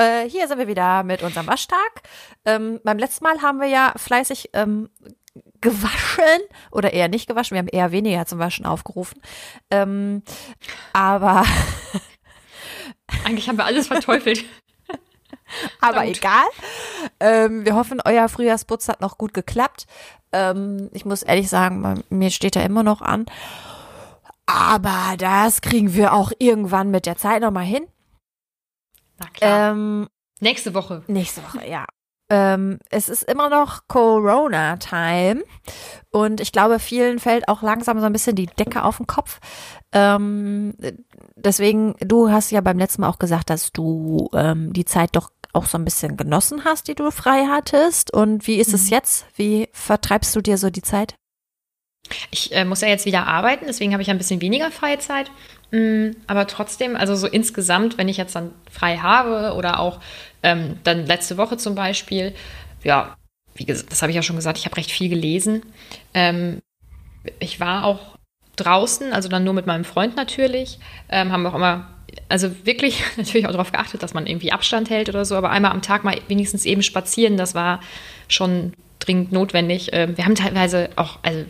äh, hier sind wir wieder mit unserem Waschtag. Ähm, beim letzten Mal haben wir ja fleißig ähm, gewaschen oder eher nicht gewaschen. Wir haben eher weniger zum Waschen aufgerufen. Ähm, aber eigentlich haben wir alles verteufelt. aber egal. Ähm, wir hoffen, euer Frühjahrsputz hat noch gut geklappt. Ähm, ich muss ehrlich sagen, mir steht er immer noch an. Aber das kriegen wir auch irgendwann mit der Zeit nochmal hin. Na klar. Ähm, nächste Woche. Nächste Woche, ja. Ähm, es ist immer noch Corona-Time und ich glaube, vielen fällt auch langsam so ein bisschen die Decke auf den Kopf. Ähm, deswegen, du hast ja beim letzten Mal auch gesagt, dass du ähm, die Zeit doch auch so ein bisschen genossen hast, die du frei hattest. Und wie ist mhm. es jetzt? Wie vertreibst du dir so die Zeit? Ich äh, muss ja jetzt wieder arbeiten, deswegen habe ich ein bisschen weniger freie Zeit. Mm, aber trotzdem, also so insgesamt, wenn ich jetzt dann frei habe oder auch ähm, dann letzte Woche zum Beispiel, ja, wie gesagt, das habe ich ja schon gesagt, ich habe recht viel gelesen. Ähm, ich war auch draußen, also dann nur mit meinem Freund natürlich, ähm, haben wir auch immer, also wirklich natürlich auch darauf geachtet, dass man irgendwie Abstand hält oder so, aber einmal am Tag mal wenigstens eben spazieren, das war schon dringend notwendig. Ähm, wir haben teilweise auch, also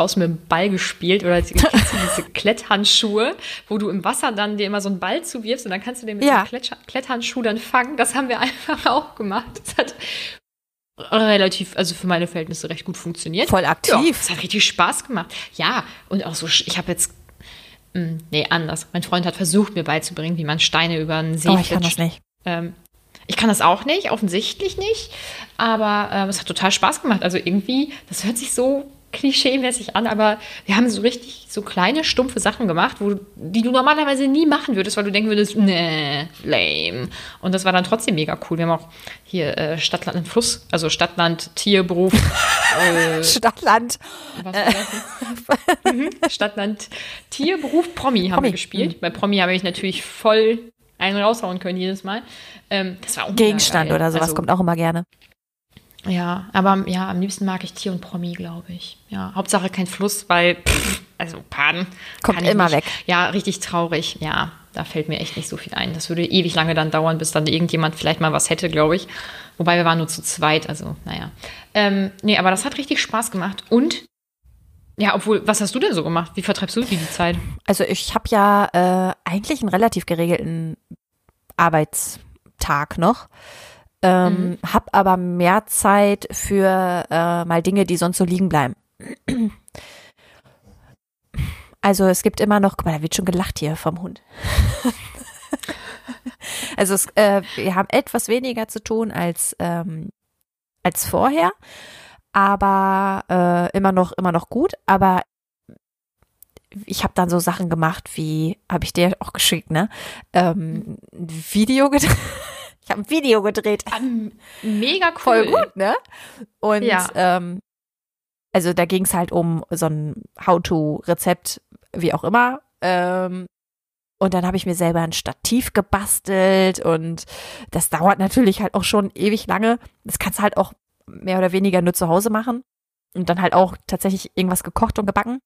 draußen mit dem Ball gespielt oder diese, Kletthandschuhe, wo du im Wasser dann dir immer so einen Ball zuwirfst und dann kannst du den mit ja. dem Kletthandschuh dann fangen. Das haben wir einfach auch gemacht. Das hat relativ, also für meine Verhältnisse recht gut funktioniert. Voll aktiv. Ja, es hat richtig Spaß gemacht. Ja, und auch so, ich habe jetzt, mh, hm, nee, anders. Mein Freund hat versucht, mir beizubringen, wie man Steine über einen See Oh, ich kann das nicht. Ähm, ich kann das auch nicht, offensichtlich nicht, aber ähm, es hat total Spaß gemacht. Also irgendwie, das hört sich so klischee-mäßig an, aber wir haben so richtig so kleine, stumpfe Sachen gemacht, wo, die du normalerweise nie machen würdest, weil du denken würdest, nee, lame. Und das war dann trotzdem mega cool. Wir haben auch hier äh, Stadtland und Fluss, also Stadtland, Tierberuf. Äh, Stadtland. Was war das? mhm. Stadtland, Tierberuf, Promi haben Promi. wir gespielt. Mhm. Bei Promi habe ich natürlich voll einen raushauen können jedes Mal. Ähm, das war Gegenstand geil. oder sowas also, kommt auch immer gerne. Ja, aber ja, am liebsten mag ich Tier und Promi, glaube ich. Ja, Hauptsache kein Fluss, weil, pff, also, pardon. Kommt immer nicht. weg. Ja, richtig traurig. Ja, da fällt mir echt nicht so viel ein. Das würde ewig lange dann dauern, bis dann irgendjemand vielleicht mal was hätte, glaube ich. Wobei wir waren nur zu zweit, also, naja. Ähm, nee, aber das hat richtig Spaß gemacht. Und, ja, obwohl, was hast du denn so gemacht? Wie vertreibst du die Zeit? Also, ich habe ja äh, eigentlich einen relativ geregelten Arbeitstag noch. Ähm, mhm. Hab aber mehr Zeit für äh, mal Dinge, die sonst so liegen bleiben. Also es gibt immer noch, guck mal, da wird schon gelacht hier vom Hund. also es, äh, wir haben etwas weniger zu tun als ähm, als vorher, aber äh, immer noch immer noch gut. Aber ich habe dann so Sachen gemacht, wie habe ich dir auch geschickt, ne? Ähm, Video gedreht. Ich habe ein Video gedreht. Ah, mega cool. Voll gut, ne? Und ja. ähm, also da ging es halt um so ein How-to-Rezept, wie auch immer. Ähm, und dann habe ich mir selber ein Stativ gebastelt und das dauert natürlich halt auch schon ewig lange. Das kannst du halt auch mehr oder weniger nur zu Hause machen. Und dann halt auch tatsächlich irgendwas gekocht und gebacken.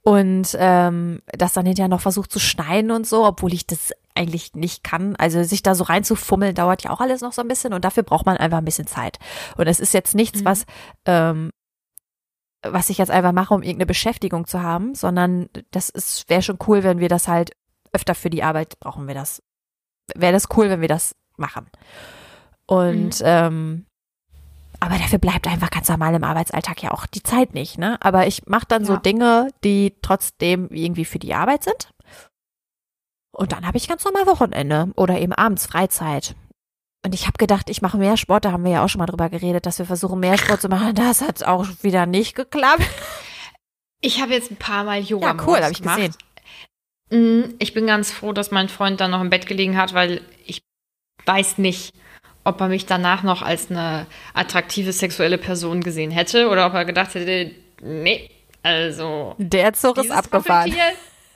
Und ähm, das dann hinterher noch versucht zu schneiden und so, obwohl ich das eigentlich nicht kann. Also sich da so reinzufummeln dauert ja auch alles noch so ein bisschen und dafür braucht man einfach ein bisschen Zeit. Und es ist jetzt nichts, mhm. was ähm, was ich jetzt einfach mache, um irgendeine Beschäftigung zu haben, sondern das ist wäre schon cool, wenn wir das halt öfter für die Arbeit brauchen wir das. Wäre das cool, wenn wir das machen. Und mhm. ähm, aber dafür bleibt einfach ganz normal im Arbeitsalltag ja auch die Zeit nicht, ne? Aber ich mache dann ja. so Dinge, die trotzdem irgendwie für die Arbeit sind. Und dann habe ich ganz normal Wochenende oder eben abends Freizeit. Und ich habe gedacht, ich mache mehr Sport, da haben wir ja auch schon mal drüber geredet, dass wir versuchen, mehr Sport zu machen. Das hat auch wieder nicht geklappt. Ich habe jetzt ein paar Mal Yoga Ja, cool, habe ich gesehen. Mm, ich bin ganz froh, dass mein Freund dann noch im Bett gelegen hat, weil ich weiß nicht, ob er mich danach noch als eine attraktive sexuelle Person gesehen hätte oder ob er gedacht hätte, nee, also. Der Zug ist abgefahren.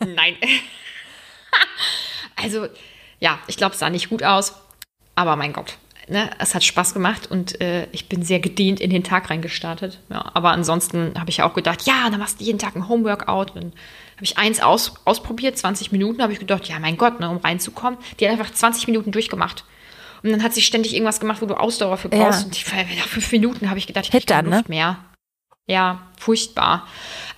Nein. also, ja, ich glaube, es sah nicht gut aus. Aber mein Gott, ne, es hat Spaß gemacht und äh, ich bin sehr gedehnt in den Tag reingestartet. Ja, aber ansonsten habe ich auch gedacht, ja, dann machst du jeden Tag ein Homeworkout. Dann habe ich eins aus, ausprobiert, 20 Minuten, habe ich gedacht, ja, mein Gott, ne, um reinzukommen. Die hat einfach 20 Minuten durchgemacht. Und dann hat sie ständig irgendwas gemacht, wo du Ausdauer für brauchst. Ja. Und ich, nach fünf Minuten habe ich gedacht, ich habe keine Luft mehr. Ja, furchtbar.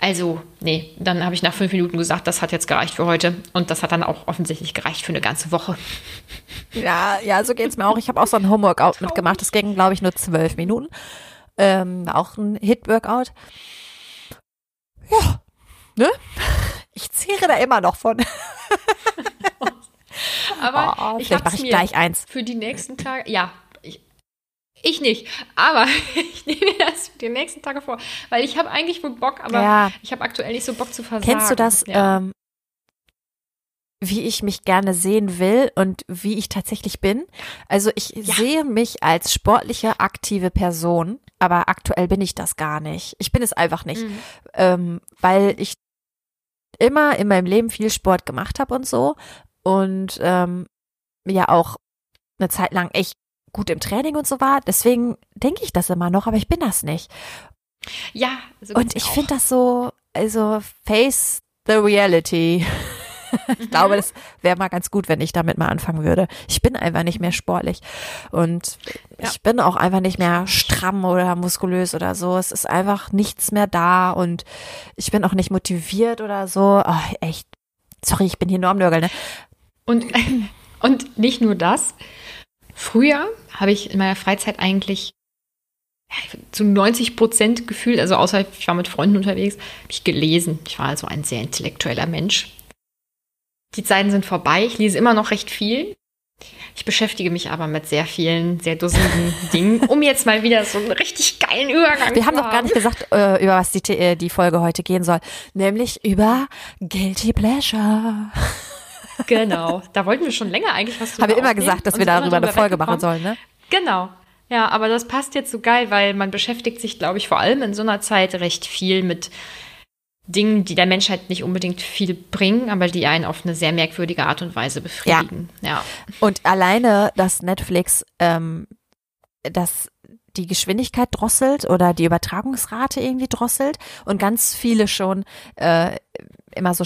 Also, nee, dann habe ich nach fünf Minuten gesagt, das hat jetzt gereicht für heute. Und das hat dann auch offensichtlich gereicht für eine ganze Woche. Ja, ja, so geht's mir auch. Ich habe auch so ein Homeworkout mitgemacht. Das ging, glaube ich, nur zwölf Minuten. Ähm, auch ein Hit-Workout. Ja, ne? Ich zehre da immer noch von. Aber Oh, ich vielleicht habe mache es ich gleich eins. für die nächsten Tage, ja, ich, ich nicht, aber ich nehme mir das für die nächsten Tage vor, weil ich habe eigentlich wohl Bock, aber Ja. ich habe aktuell nicht so Bock zu versagen. Kennst du das, Ja. ähm, wie ich mich gerne sehen will und wie ich tatsächlich bin? Also ich sehe mich als sportliche, aktive Person, aber aktuell bin ich das gar nicht. Ich bin es einfach nicht, Mhm. ähm, weil ich immer in meinem Leben viel Sport gemacht habe und so und ähm, ja auch eine Zeit lang echt gut im Training und so war. Deswegen denke ich das immer noch, aber ich bin das nicht. ja, so Und ich finde das so, also face the reality. ich glaube, Mhm. das wäre mal ganz gut, wenn ich damit mal anfangen würde. Ich bin einfach nicht mehr sportlich und Ja. ich bin auch einfach nicht mehr stramm oder muskulös oder so. Es ist einfach nichts mehr da und ich bin auch nicht motiviert oder so. Oh, echt. Sorry, ich bin hier nur am Nörgeln. Ne? Und, und nicht nur das. Früher habe ich in meiner Freizeit eigentlich ja, zu 90 Prozent gefühlt, also außer ich war mit Freunden unterwegs, habe ich gelesen. Ich war also ein sehr intellektueller Mensch. Die Zeiten sind vorbei. Ich lese immer noch recht viel. Ich beschäftige mich aber mit sehr vielen, sehr dusseligen Dingen, um jetzt mal wieder so einen richtig geilen Übergang Wir zu haben noch gar nicht gesagt, äh, über was die, äh, die Folge heute gehen soll, nämlich über Guilty Pleasure. Genau. Da wollten wir schon länger eigentlich was Habe drüber immer gesagt, dass und wir darüber eine Folge machen sollen, ne? Genau. Ja, aber das passt jetzt so geil, weil man beschäftigt sich, glaube ich, vor allem in so einer Zeit recht viel mit Dingen, die der Menschheit nicht unbedingt viel bringen, aber die einen auf eine sehr merkwürdige Art und Weise befriedigen. Ja. Und alleine, dass Netflix ähm, dass die Geschwindigkeit drosselt oder die Übertragungsrate irgendwie drosselt und ganz viele schon äh, immer so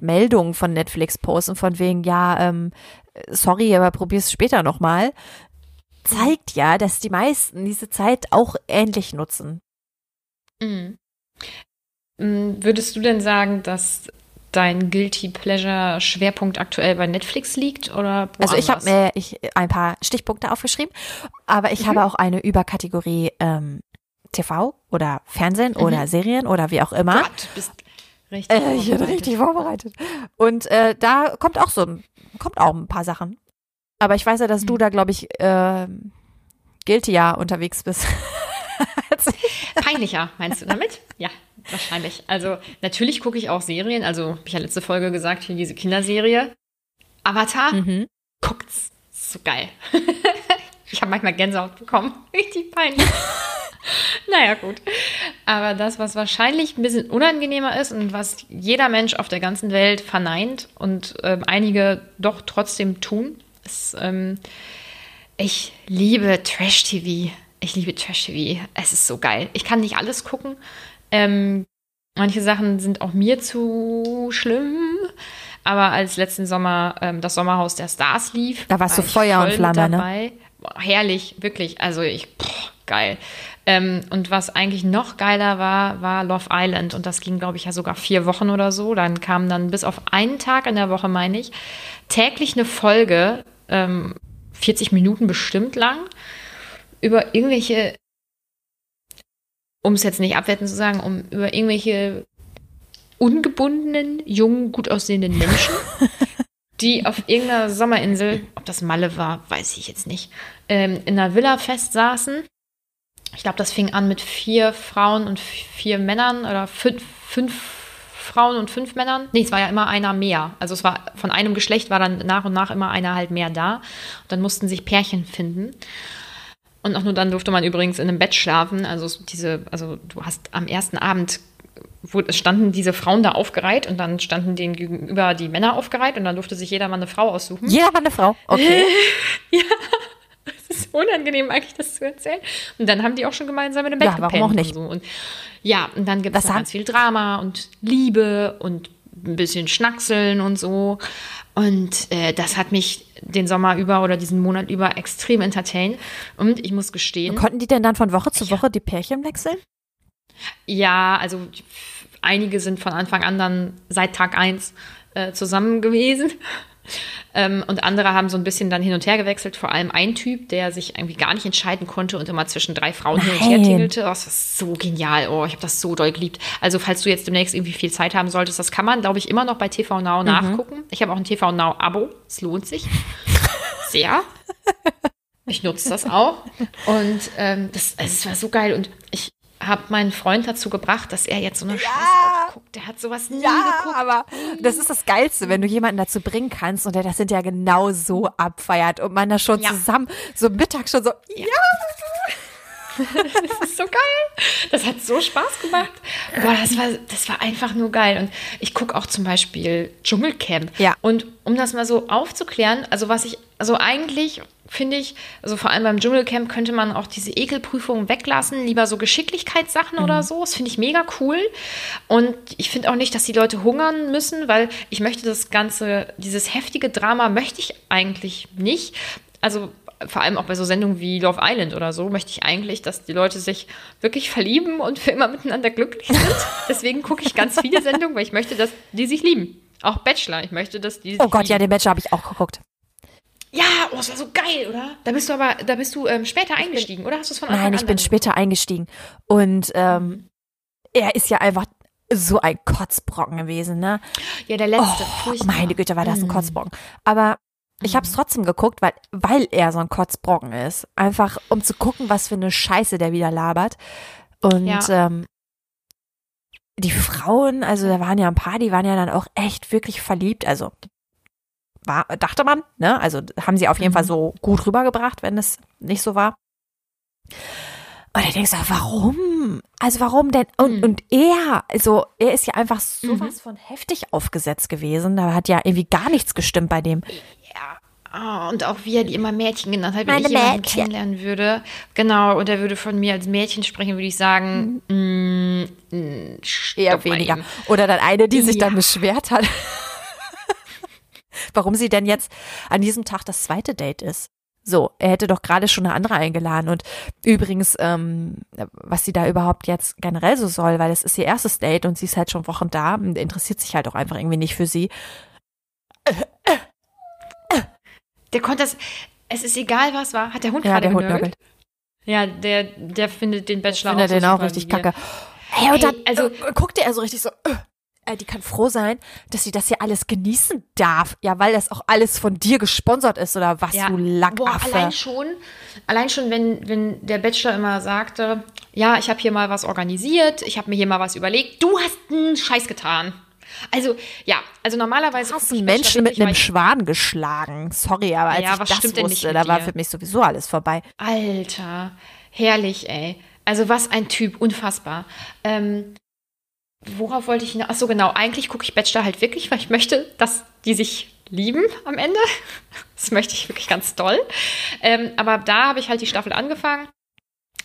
Meldungen von Netflix posten von wegen, ja, ähm, sorry, aber probier's später nochmal, zeigt ja, dass die meisten diese Zeit auch ähnlich nutzen. Mhm. Mm, Würdest du denn sagen, dass dein Guilty Pleasure Schwerpunkt aktuell bei Netflix liegt oder Also ich habe mir ich, ein paar Stichpunkte aufgeschrieben, aber ich habe auch eine Überkategorie ähm, TV oder Fernsehen oder Serien oder wie auch immer. Gott, bist richtig. Äh, ich bin vorbereitet. richtig vorbereitet. Und äh, da kommt auch so ein, kommt auch ein paar Sachen. Aber ich weiß ja, dass du Hm. da, glaube ich, ähm, guiltier unterwegs bist. Peinlicher, meinst du damit? Ja, wahrscheinlich. Also, natürlich gucke ich auch Serien. Also, habe ich ja letzte Folge gesagt, hier diese Kinderserie. Avatar, Mhm. guckt's. Ist so geil. ich habe manchmal Gänsehaut bekommen. Richtig peinlich. naja, gut. Aber das, was wahrscheinlich ein bisschen unangenehmer ist und was jeder Mensch auf der ganzen Welt verneint und ähm, einige doch trotzdem tun, ist, ähm, ich liebe Trash-TV. Ich liebe Trash-TV. Es ist so geil. Ich kann nicht alles gucken. Ähm, manche Sachen sind auch mir zu schlimm. Aber als letzten Sommer ähm, das Sommerhaus der Stars lief, Da warst war du Feuer und Flamme, ne? dabei. Boah, herrlich, wirklich. Also ich, boah, geil. Ähm, und was eigentlich noch geiler war, war Love Island. Und das ging, glaube ich, ja sogar vier Wochen oder so. Dann kam dann bis auf einen Tag in der Woche, meine ich, täglich eine Folge, ähm, 40 Minuten bestimmt lang, über irgendwelche, um es jetzt nicht abwertend zu sagen, um über irgendwelche ungebundenen, jungen, gut aussehenden Menschen, die auf irgendeiner Sommerinsel, ob das Malle war, weiß ich jetzt nicht, ähm, in einer Villa festsaßen. Ich glaube, das fing an mit vier Frauen und vier Männern oder fünf, fünf Frauen und fünf Männern. Nee, es war ja immer einer mehr. Also es war von einem Geschlecht war dann nach und nach immer einer halt mehr da. Und dann mussten sich Pärchen finden. Und auch nur dann durfte man übrigens in einem Bett schlafen. Also es- diese, also du hast am ersten Abend standen diese Frauen da aufgereiht und dann standen denen gegenüber die Männer aufgereiht und dann durfte sich jeder mal eine Frau aussuchen. Jeder war eine Frau. Okay. Das ist ist unangenehm eigentlich, das zu erzählen. Und dann haben die auch schon gemeinsam in dem Bett Ja, warum auch nicht? Und so. Und ja, und dann gibt es ganz viel Drama und Liebe und ein bisschen Schnackseln und so. Und äh, das hat mich den Sommer über oder diesen Monat über extrem entertained. Und ich muss gestehen, Konnten die denn dann von Woche zu Woche die Pärchen wechseln? Ja, also einige sind von Anfang an dann seit Tag eins äh, zusammen gewesen. Ähm, und andere haben so ein bisschen dann hin und her gewechselt. Vor allem ein Typ, der sich irgendwie gar nicht entscheiden konnte und immer zwischen drei Frauen hin und her Nein. tingelte. Oh, das ist so genial. Oh, ich habe das so doll geliebt. Also, falls du jetzt demnächst irgendwie viel Zeit haben solltest, das kann man, glaube ich, immer noch bei TV Mhm. Now nachgucken. Ich habe auch ein TV Now-Abo. Es lohnt sich. Sehr. Ich nutze das auch. Und ähm, das, also es war so geil. Und ich habe meinen Freund dazu gebracht, dass er jetzt so eine Scheiße auch guckt. Der hat sowas nie geguckt. aber das ist das Geilste, wenn du jemanden dazu bringen kannst und der das hinterher genau so abfeiert und man da schon Ja. zusammen so mittags schon so, ja, Das ist so geil. Das hat so Spaß gemacht. Boah, das war, das war einfach nur geil. Und ich gucke auch zum Beispiel Dschungelcamp. Ja. Und um das mal so aufzuklären, also was ich, also eigentlich finde ich, also vor allem beim Dschungelcamp könnte man auch diese Ekelprüfungen weglassen, lieber so Geschicklichkeitssachen oder so. Das finde ich mega cool. Und ich finde auch nicht, dass die Leute hungern müssen, weil ich möchte das Ganze, dieses heftige Drama möchte ich eigentlich nicht. Also vor allem auch bei so Sendungen wie Love Island oder so, möchte ich eigentlich, dass die Leute sich wirklich verlieben und für immer miteinander glücklich sind. Deswegen gucke ich ganz viele Sendungen, weil ich möchte, dass die sich lieben. Auch Bachelor, ich möchte, dass die sich Oh Gott, ja, lieben. den Bachelor habe ich auch geguckt. Ja, oh, das war so geil, oder? Da bist du aber, da bist du ähm, später eingestiegen, oder? Hast du es von Anfang Nein, ich an bin später eingestiegen. Und ähm, er ist ja einfach so ein Kotzbrocken gewesen, ne? Ja, der letzte. Oh, meine Güte, war das ein Mm. Kotzbrocken. Aber ich habe es trotzdem geguckt, weil, weil er so ein Kotzbrocken ist. Einfach, um zu gucken, was für eine Scheiße der wieder labert. Und Ja. ähm, die Frauen, also da waren ja ein paar, die waren ja dann auch echt wirklich verliebt. Also war, dachte man, ne? Also haben sie auf jeden Mhm. Fall so gut rübergebracht, wenn es nicht so war. Und ich denke so, warum? Also warum denn? Und, Mhm. und er, also er ist ja einfach sowas von heftig aufgesetzt gewesen. Da hat ja irgendwie gar nichts gestimmt bei dem. Ja. Oh, und auch wie er die immer Mädchen genannt hat, wenn Meine ich jemanden Mädchen. kennenlernen würde. Genau, und er würde von mir als Mädchen sprechen, würde ich sagen, mm, mm, stopp Eher weniger. Oder dann eine, die sich Ja. dann beschwert hat, warum sie denn jetzt an diesem Tag das zweite Date ist. So, er hätte doch gerade schon eine andere eingeladen. Und übrigens, ähm, was sie da überhaupt jetzt generell so soll, weil es ist ihr erstes Date und sie ist halt schon Wochen da und interessiert sich halt auch einfach irgendwie nicht für sie. Der konnte das, es ist egal, was war. Hat der Hund Ja, gerade der Hund genörgelt? nörgelt. Ja, der, der findet den Bachelor Findet auch so den auch richtig kacke. Hey, und dann also- äh, guckte er so richtig so, äh, die kann froh sein, dass sie das hier alles genießen darf. Ja, weil das auch alles von dir gesponsert ist oder was, Ja. du Boah, Lackaffe. allein schon, allein schon, wenn, wenn der Bachelor immer sagte, ja, ich habe hier mal was organisiert, ich habe mir hier mal was überlegt, du hast einen Scheiß getan. Also, ja, also normalerweise. hast guck ich einen Menschen mit einem Schwan geschlagen. Sorry, aber als Ja, ich das stimmt denn nicht wusste, da war für mich sowieso alles vorbei. Alter, herrlich, ey. Also was ein Typ, unfassbar. Ähm, worauf wollte ich hinaus? Ach so, genau. Eigentlich gucke ich Bachelor halt wirklich, weil ich möchte, dass die sich lieben am Ende. Das möchte ich wirklich ganz doll. Ähm, aber da habe ich halt die Staffel angefangen.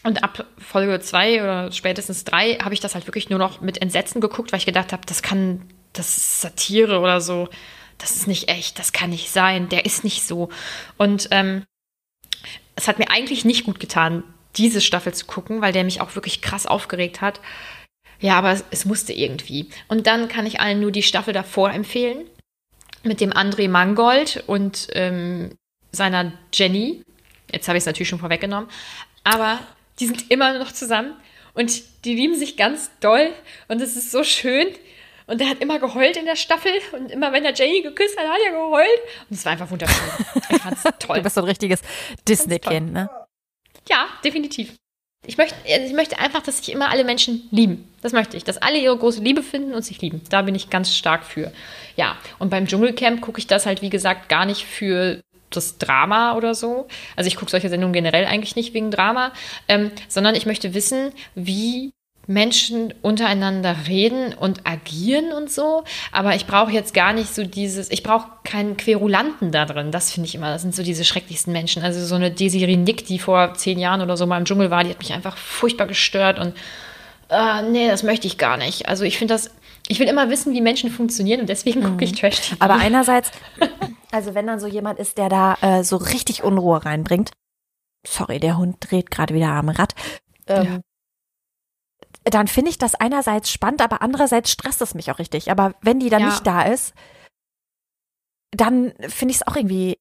Und ab Folge zwei oder spätestens drei habe ich das halt wirklich nur noch mit Entsetzen geguckt, weil ich gedacht habe, das kann, das ist Satire oder so. Das ist nicht echt, das kann nicht sein, der ist nicht so. Und ähm, es hat mir eigentlich nicht gut getan, diese Staffel zu gucken, weil der mich auch wirklich krass aufgeregt hat. Ja, aber es, es musste irgendwie. Und dann kann ich allen nur die Staffel davor empfehlen. Mit dem André Mangold und ähm, seiner Jenny. Jetzt habe ich es natürlich schon vorweggenommen. Aber die sind immer noch zusammen und die lieben sich ganz doll. Und es ist so schön. Und er hat immer geheult in der Staffel. Und immer wenn er Jenny geküsst hat, hat er geheult. Und es war einfach wunderschön. Ich fand es toll. Du bist so ein richtiges Disney-Kind, ne? Ja, definitiv. Ich möchte, also ich möchte einfach, dass sich immer alle Menschen lieben. Das möchte ich. Dass alle ihre große Liebe finden und sich lieben. Da bin ich ganz stark für. Ja, und beim Dschungelcamp gucke ich das halt, wie gesagt, gar nicht für das Drama oder so. Also ich gucke solche Sendungen generell eigentlich nicht wegen Drama, ähm, sondern ich möchte wissen, wie Menschen untereinander reden und agieren und so, aber ich brauche jetzt gar nicht so dieses, ich brauche keinen Querulanten da drin, das finde ich immer, das sind so diese schrecklichsten Menschen, also so eine Desiree Nick, die vor zehn Jahren oder so mal im Dschungel war, die hat mich einfach furchtbar gestört und äh, nee, das möchte ich gar nicht, also ich finde das, ich will immer wissen, wie Menschen funktionieren und deswegen mhm. gucke ich Trash-TV. Aber einerseits, also wenn dann so jemand ist, der da äh, so richtig Unruhe reinbringt, sorry, der Hund dreht gerade wieder am Rad, ähm, ja dann finde ich das einerseits spannend, aber andererseits stresst es mich auch richtig. Aber wenn die dann ja. nicht da ist, dann finde ich es auch irgendwie,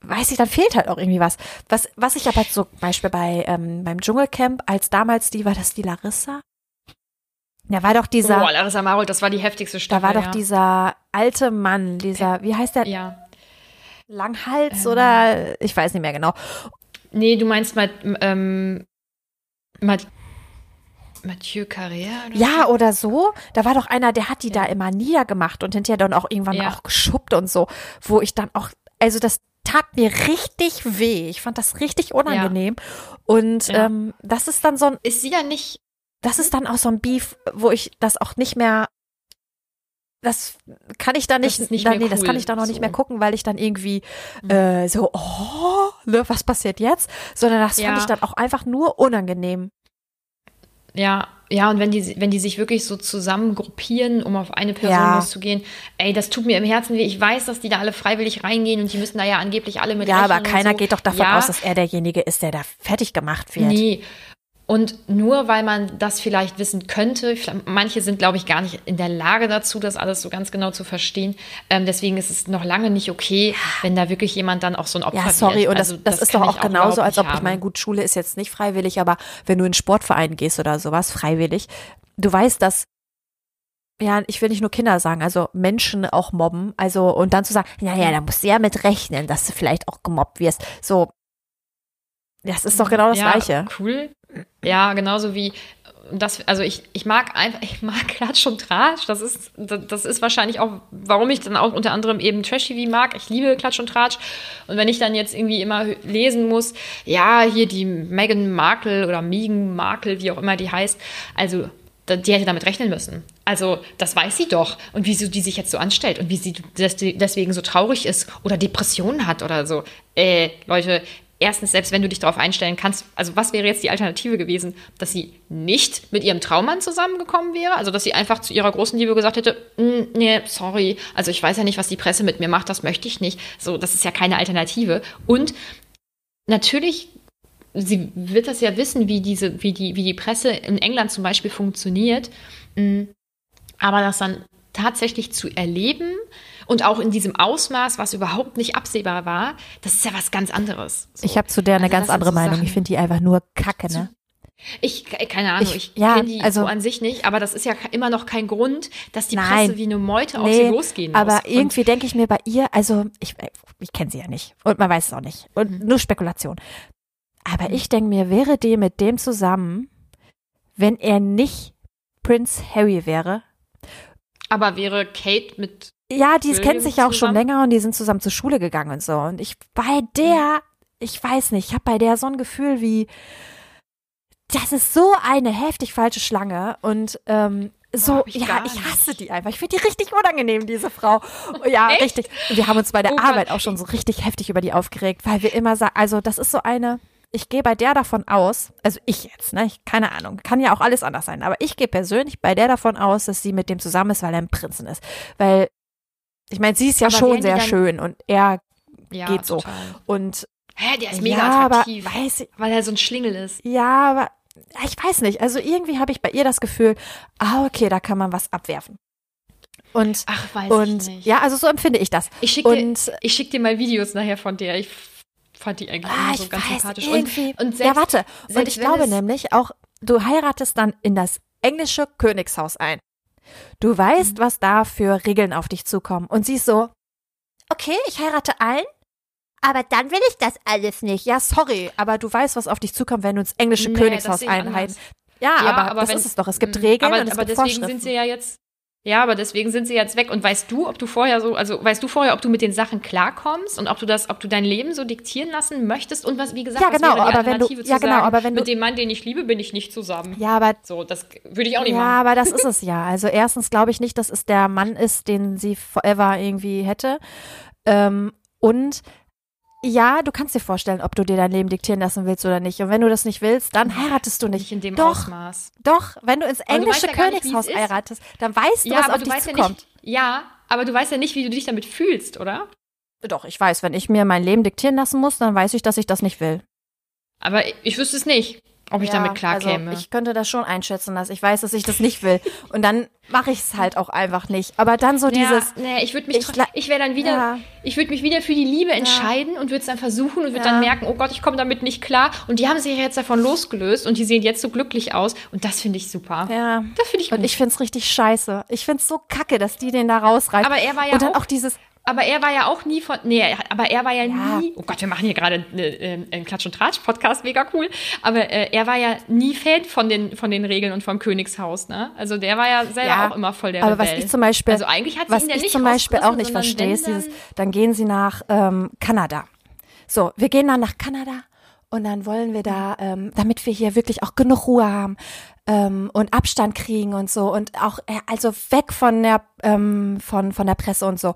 weiß ich, dann fehlt halt auch irgendwie was. Was, was ich aber zum Beispiel bei ähm, beim Dschungelcamp, als damals die, war das die Larissa? Da war doch dieser. Boah, Larissa Marold, das war die heftigste Staffel. Da war doch ja. dieser alte Mann, dieser, wie heißt der? Ja. Langhals ähm. oder ich weiß nicht mehr genau. Nee, du meinst mal, ähm, mal Mathieu Carrère? Oder ja, so? oder so. Da war doch einer, der hat die ja. da immer niedergemacht und hinterher dann auch irgendwann ja. auch geschubbt und so, wo ich dann auch, also das tat mir richtig weh. Ich fand das richtig unangenehm. Ja. Und ähm, das ist dann so ein. Ist sie ja nicht. Das ist dann auch so ein Beef, wo ich das auch nicht mehr. Das kann ich da nicht, nicht da, nee, cool. das kann ich da noch so. nicht mehr gucken, weil ich dann irgendwie mhm. äh, so, oh, ne, was passiert jetzt? Sondern das fand ich dann auch einfach nur unangenehm. Ja, ja, und wenn die, wenn die sich wirklich so zusammen gruppieren, um auf eine Person ja. loszugehen, ey, das tut mir im Herzen weh. Ich weiß, dass die da alle freiwillig reingehen und die müssen da ja angeblich alle mit Ja, aber keiner so. geht doch davon ja. aus, dass er derjenige ist, der da fertig gemacht wird. Nee. Und nur weil man das vielleicht wissen könnte, manche sind, glaube ich, gar nicht in der Lage dazu, das alles so ganz genau zu verstehen. Ähm, deswegen ist es noch lange nicht okay, wenn da wirklich jemand dann auch so ein Opfer Ja, sorry, wird. und das, also, das, das ist doch auch genauso, als ob, ich meine, gut, Schule ist jetzt nicht freiwillig, aber wenn du in einen Sportverein gehst oder sowas, freiwillig, du weißt, dass ja, ich will nicht nur Kinder sagen, also Menschen auch mobben, also und dann zu sagen, ja, ja, da musst du ja mit rechnen, dass du vielleicht auch gemobbt wirst. So, das ist doch genau das ja, Gleiche. Cool. Ja, genauso wie das, also ich, ich mag einfach, ich mag Klatsch und Tratsch. Das ist, das ist wahrscheinlich auch, warum ich dann auch unter anderem eben Trash-TV mag. Ich liebe Klatsch und Tratsch. Und wenn ich dann jetzt irgendwie immer lesen muss, ja, hier die Meghan Markle oder Megan Markle, wie auch immer die heißt, also die hätte damit rechnen müssen. Also, das weiß sie doch. Und wieso die sich jetzt so anstellt und wie sie deswegen so traurig ist oder Depressionen hat oder so. Äh, Leute, erstens, selbst wenn du dich darauf einstellen kannst, also was wäre jetzt die Alternative gewesen, dass sie nicht mit ihrem Traummann zusammengekommen wäre? Also, dass sie einfach zu ihrer großen Liebe gesagt hätte, mm, nee, sorry, also ich weiß ja nicht, was die Presse mit mir macht, das möchte ich nicht. So, das ist ja keine Alternative. Und natürlich sie wird das ja wissen, wie diese, wie die, wie die Presse in England zum Beispiel funktioniert. Mm, aber das dann tatsächlich zu erleben, und auch in diesem Ausmaß, was überhaupt nicht absehbar war, das ist ja was ganz anderes. So. Ich habe zu der eine also ganz andere Meinung. Sachen. Ich finde die einfach nur kacke, ne? Ich, keine Ahnung, ich, ich ja, kenne die also, so an sich nicht, aber das ist ja immer noch kein Grund, dass die nein, Presse wie eine Meute nee, auf sie losgehen muss. Aber irgendwie denke ich mir bei ihr, also ich, ich kenne sie ja nicht und man weiß es auch nicht und mhm. nur Spekulation. Aber mhm. ich denke mir, wäre die mit dem zusammen, wenn er nicht Prince Harry wäre? Aber wäre Kate mit ja, die kennen sich ja auch schon länger und die sind zusammen zur Schule gegangen und so. Und ich bei der, ich weiß nicht, ich habe bei der so ein Gefühl wie, das ist so eine heftig falsche Schlange und ähm, so, ich ja, ich hasse die einfach. Ich finde die richtig unangenehm, diese Frau. Ja, Echt? richtig. Und wir haben uns bei der oh Arbeit auch schon so richtig heftig über die aufgeregt, weil wir immer sagen, also das ist so eine, ich gehe bei der davon aus, also ich jetzt, ne, ich, keine Ahnung, kann ja auch alles anders sein, aber ich gehe persönlich bei der davon aus, dass sie mit dem zusammen ist, weil er ein Prinzen ist. Weil ich meine, sie ist ja aber schon sehr schön und er ja, geht so. Total. Und Hä, der ist mega ja, attraktiv, aber weiß ich, weil er so ein Schlingel ist. Ja, aber ich weiß nicht. Also irgendwie habe ich bei ihr das Gefühl, ah, okay, da kann man was abwerfen. Und, Ach, weiß und, ich nicht. Ja, also so empfinde ich das. Ich schicke dir, schick dir mal Videos nachher von der. Ich fand die eigentlich ah, so ganz weiß, sympathisch. Und, und selbst, ja, warte. Und ich glaube nämlich auch, du heiratest dann in das englische Königshaus ein. Du weißt, was da für Regeln auf dich zukommen. Und sie ist so, okay, ich heirate allen, aber dann will ich das alles nicht. Ja, sorry, aber du weißt, was auf dich zukommt, wenn du ins englische nee, Königshaus einheitst. Ja, ja, aber, aber das ist es doch. Es gibt mhm. Regeln aber, und es aber gibt deswegen sind sie ja jetzt Ja, aber deswegen sind sie jetzt weg. Und weißt du, ob du vorher so, also weißt du vorher, ob du mit den Sachen klarkommst und ob du das, ob du dein Leben so diktieren lassen möchtest und was, wie gesagt, ja, genau, was wäre die aber wenn du, Alternative ja, zu genau, sagen, aber wenn du, mit dem Mann, den ich liebe, bin ich nicht zusammen. ja, aber So, das würde ich auch nicht Ja, machen. aber das ist es ja. Also erstens glaube ich nicht, dass es der Mann ist, den sie forever irgendwie hätte. Ähm, und ja, du kannst dir vorstellen, ob du dir dein Leben diktieren lassen willst oder nicht. Und wenn du das nicht willst, dann heiratest du nicht. Nicht in dem doch, Ausmaß. doch. Wenn du ins du englische weißt ja nicht, Königshaus ist. heiratest, dann weißt du, Ja, was aber auf du dich ja zukommt. nicht, ja, aber du weißt ja nicht, wie du dich damit fühlst, oder? Doch, ich weiß, wenn ich mir mein Leben diktieren lassen muss, dann weiß ich, dass ich das nicht will. Aber ich, ich wüsste es nicht, ob ich Ja, damit klarkäme. Also ich könnte das schon einschätzen, dass ich weiß, dass ich das nicht will. Und dann mache ich es halt auch einfach nicht. Aber dann so dieses, ja, nee, ich würde mich, ich ich, wäre dann wieder, Ja. ich würde mich wieder für die Liebe entscheiden und würde es dann versuchen und würde dann merken, oh Gott, ich komme damit nicht klar. Und die haben sich ja jetzt davon losgelöst und die sehen jetzt so glücklich aus und das finde ich super. ja. Das finde ich gut. Und ich find's richtig scheiße. Ich find's so kacke, dass die den da rausreißen. Aber er war ja Und dann auch- auch dieses, aber er war ja auch nie von, nee, aber er war ja, Ja. nie, oh Gott, wir machen hier gerade eine, äh, einen Klatsch- und Tratsch-Podcast, mega cool, aber äh, er war ja nie Fan von den, von den Regeln und vom Königshaus, ne? Also der war ja selber Ja, auch immer voll der aber was Rebell. ich zum Beispiel, also eigentlich hat sie was ihn ja ich nicht zum Beispiel auch nicht verstehe, ist dieses, dann gehen sie nach ähm, Kanada. So, wir gehen dann nach Kanada und dann wollen wir da, ähm, damit wir hier wirklich auch genug Ruhe haben ähm, und Abstand kriegen und so und auch, äh, also weg von der, ähm, von, von der Presse und so.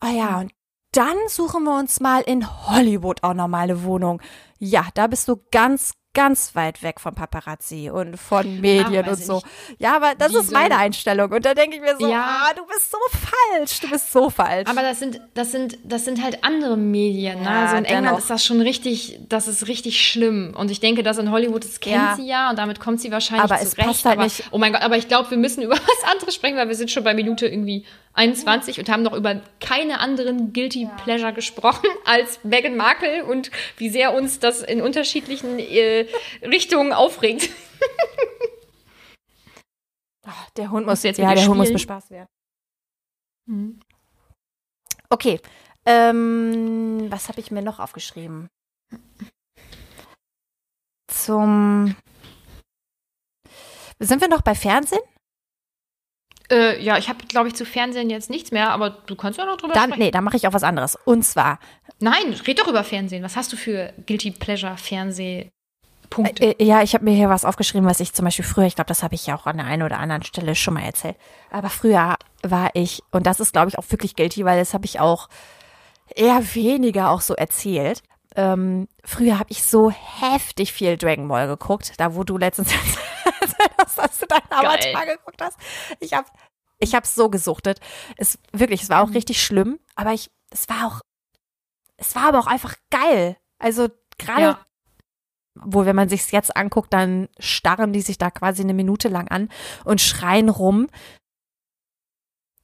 Ah ja, und dann suchen wir uns mal in Hollywood auch nochmal eine Wohnung. Ja, da bist du ganz, ganz weit weg von Paparazzi und von Medien weiß und so. nicht. Ja, aber das ist Diese- meine Einstellung. Und da denke ich mir so, Ja. ah, du bist so falsch, du bist so falsch. Aber das sind, das sind, das sind halt andere Medien. Ne? Ja, Also in England dennoch. ist das schon richtig, das ist richtig schlimm. Und ich denke, dass in Hollywood, das kennt Ja. sie ja und damit kommt sie wahrscheinlich Aber es zurecht. passt halt aber, nicht. Oh mein Gott, aber ich glaube, wir müssen über was anderes sprechen, weil wir sind schon bei Minute irgendwie 21 und haben noch über keine anderen Guilty Pleasure gesprochen als Meghan Markle und wie sehr uns das in unterschiedlichen äh, Richtungen aufregt. Ach, der Hund muss jetzt ja, der ihr Hund muss spielen? bespaßt werden. Okay. Ähm, was habe ich mir noch aufgeschrieben? Zum Sind wir noch bei Fernsehen? Äh, ja, ich habe, glaube ich, zu Fernsehen jetzt nichts mehr, aber du kannst ja noch drüber Dann, sprechen. nee, dann mache ich auch was anderes. Und zwar, Nein, red doch über Fernsehen. Was hast du für Guilty Pleasure Fernsehpunkte? Äh, ja, ich habe mir hier was aufgeschrieben, was ich zum Beispiel früher, ich glaube, das habe ich ja auch an der einen oder anderen Stelle schon mal erzählt. Aber früher war ich, und das ist, glaube ich, auch wirklich guilty, weil das habe ich auch eher weniger auch so erzählt. Ähm, früher habe ich so heftig viel Dragon Ball geguckt, da wo du letztens hast, dass du deinen Avatar geguckt hast. Ich habe ich habe so gesuchtet. Es wirklich, es war auch richtig schlimm, aber ich es war auch es war aber auch einfach geil. Also gerade Ja. Wo wenn man sich's jetzt anguckt, dann starren die sich da quasi eine Minute lang an und schreien rum